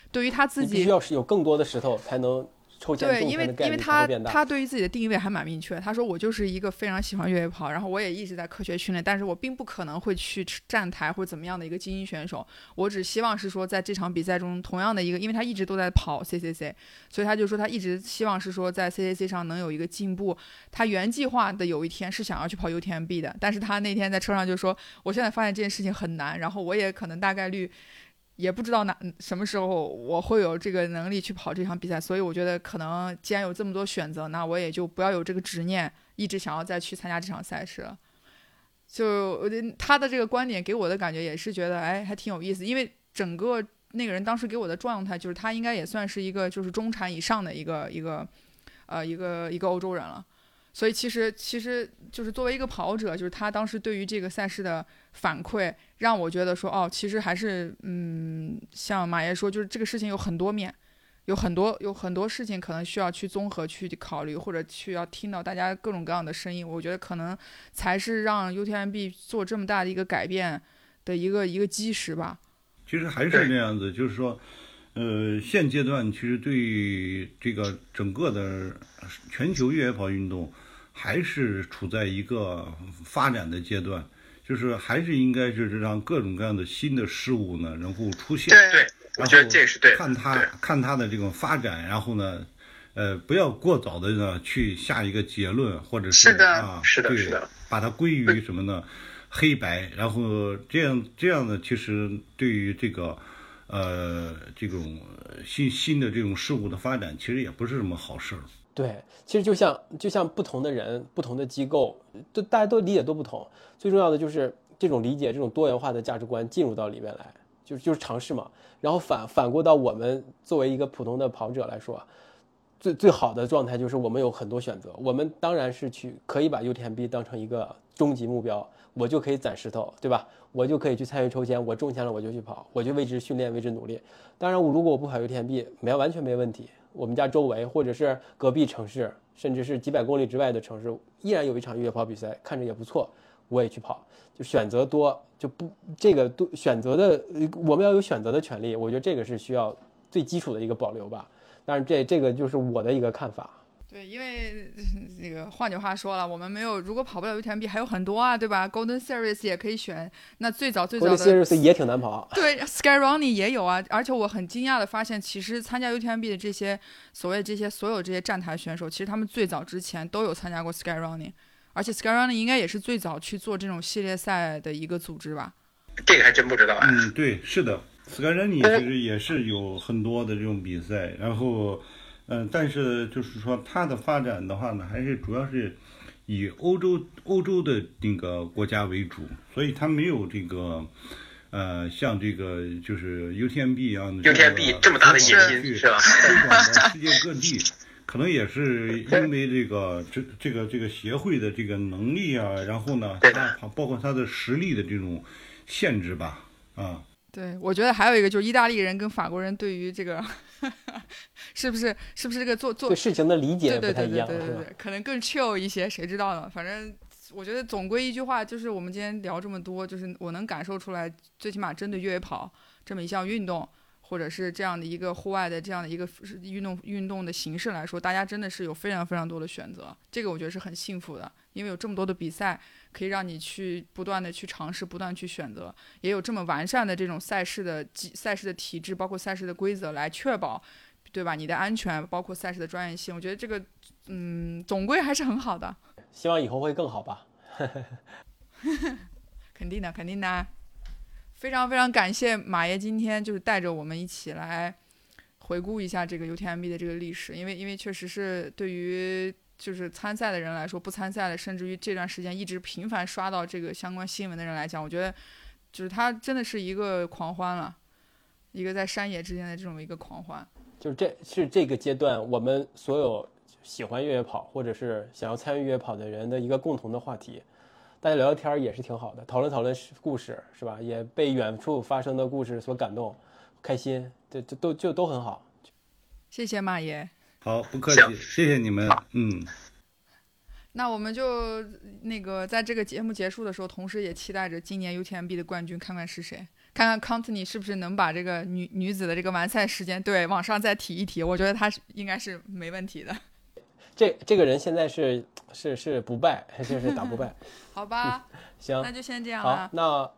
对于他自己必须要是有更多的石头才能抽签对，因为因为他。他对于自己的定位还蛮明确，他说我就是一个非常喜欢越野跑，然后我也一直在科学训练，但是我并不可能会去站台或者怎么样的一个精英选手，我只希望是说在这场比赛中同样的一个，因为他一直都在跑 CCC，所以他就说他一直希望是说在 CCC 上能有一个进步。他原计划的有一天是想要去跑 UTMB 的，但是他那天在车上就说，我现在发现这件事情很难，然后我也可能大概率。也不知道哪什么时候我会有这个能力去跑这场比赛，所以我觉得可能既然有这么多选择，那我也就不要有这个执念，一直想要再去参加这场赛事了。就我觉得他的这个观点给我的感觉也是觉得，哎，还挺有意思。因为整个那个人当时给我的状态，就是他应该也算是一个就是中产以上的一个一个呃一个一个欧洲人了。所以其实其实就是作为一个跑者，就是他当时对于这个赛事的反馈，让我觉得说，哦，其实还是嗯，像马爷说，就是这个事情有很多面，有很多有很多事情可能需要去综合去考虑，或者去要听到大家各种各样的声音。我觉得可能才是让 UTMB 做这么大的一个改变的一个一个基石吧。其实还是那样子，就是说，呃，现阶段其实对这个整个的全球越野跑运动。还是处在一个发展的阶段，就是还是应该就是让各种各样的新的事物呢，然后出现。对，我觉得这是对。看它看它的这种发展，然后呢，呃，不要过早的呢去下一个结论，或者是啊，是的，是的，把它归于什么呢？黑白，然后这样这样呢，其实对于这个呃这种新新的这种事物的发展，其实也不是什么好事儿。对，其实就像就像不同的人、不同的机构，都大家都理解都不同。最重要的就是这种理解、这种多元化的价值观进入到里面来，就就是尝试嘛。然后反反过到我们作为一个普通的跑者来说，最最好的状态就是我们有很多选择。我们当然是去可以把 UTMB 当成一个终极目标，我就可以攒石头，对吧？我就可以去参与抽签，我中签了我就去跑，我就为之训练、为之努力。当然，我如果我不跑 UTMB，没完全没问题。我们家周围，或者是隔壁城市，甚至是几百公里之外的城市，依然有一场越野跑比赛，看着也不错，我也去跑。就选择多，就不这个多选择的，我们要有选择的权利。我觉得这个是需要最基础的一个保留吧。但是这这个就是我的一个看法。对，因为那个换句话说了，我们没有，如果跑不了 UTMB 还有很多啊，对吧？Golden Series 也可以选。那最早最早的 Golden Series 也挺难跑。对，Sky Running 也有啊。而且我很惊讶的发现，其实参加 UTMB 的这些所谓这些所有这些站台选手，其实他们最早之前都有参加过 Sky Running，而且 Sky Running 应该也是最早去做这种系列赛的一个组织吧？这个还真不知道啊。嗯，对，是的，Sky Running 其实也是有很多的这种比赛，然后。嗯，但是就是说它的发展的话呢，还是主要是以欧洲欧洲的那个国家为主，所以它没有这个呃像这个就是 UTMB 一样的 UTMB 这么大的野心是吧？推广到世界各地，可能也是因为这个这这个这个协会的这个能力啊，然后呢，它包括它的实力的这种限制吧，啊。对，我觉得还有一个就是意大利人跟法国人对于这个，*laughs* 是不是是不是这个做做对事情的理解不太一样，对对对对，可能更 chill 一些，谁知道呢？反正我觉得总归一句话，就是我们今天聊这么多，就是我能感受出来，最起码针对越野跑这么一项运动，或者是这样的一个户外的这样的一个运动运动的形式来说，大家真的是有非常非常多的选择，这个我觉得是很幸福的，因为有这么多的比赛。可以让你去不断的去尝试，不断去选择，也有这么完善的这种赛事的机赛事的体制，包括赛事的规则来确保，对吧？你的安全，包括赛事的专业性，我觉得这个，嗯，总归还是很好的。希望以后会更好吧。*laughs* 肯定的，肯定的。非常非常感谢马爷今天就是带着我们一起来回顾一下这个 UTMB 的这个历史，因为因为确实是对于。就是参赛的人来说，不参赛的，甚至于这段时间一直频繁刷到这个相关新闻的人来讲，我觉得，就是他真的是一个狂欢了，一个在山野之间的这种一个狂欢。就是这是这个阶段我们所有喜欢越野跑或者是想要参与越野跑的人的一个共同的话题，大家聊聊天也是挺好的，讨论讨论故事是吧？也被远处发生的故事所感动，开心，这这都就都很好。谢谢马爷。好，不客气，谢谢你们。嗯，那我们就那个在这个节目结束的时候，同时也期待着今年 UTMB 的冠军，看看是谁。看看康特尼是不是能把这个女女子的这个完赛时间对往上再提一提。我觉得他是应该是没问题的。这这个人现在是是是不败，就是打不败。*laughs* 好吧，*laughs* 行，那就先这样好了，。那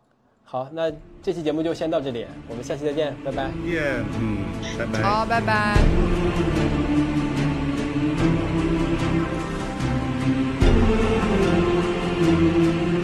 好，那这期节目就先到这里，我们下期再见，拜拜。耶，嗯，拜拜。好，拜拜。you.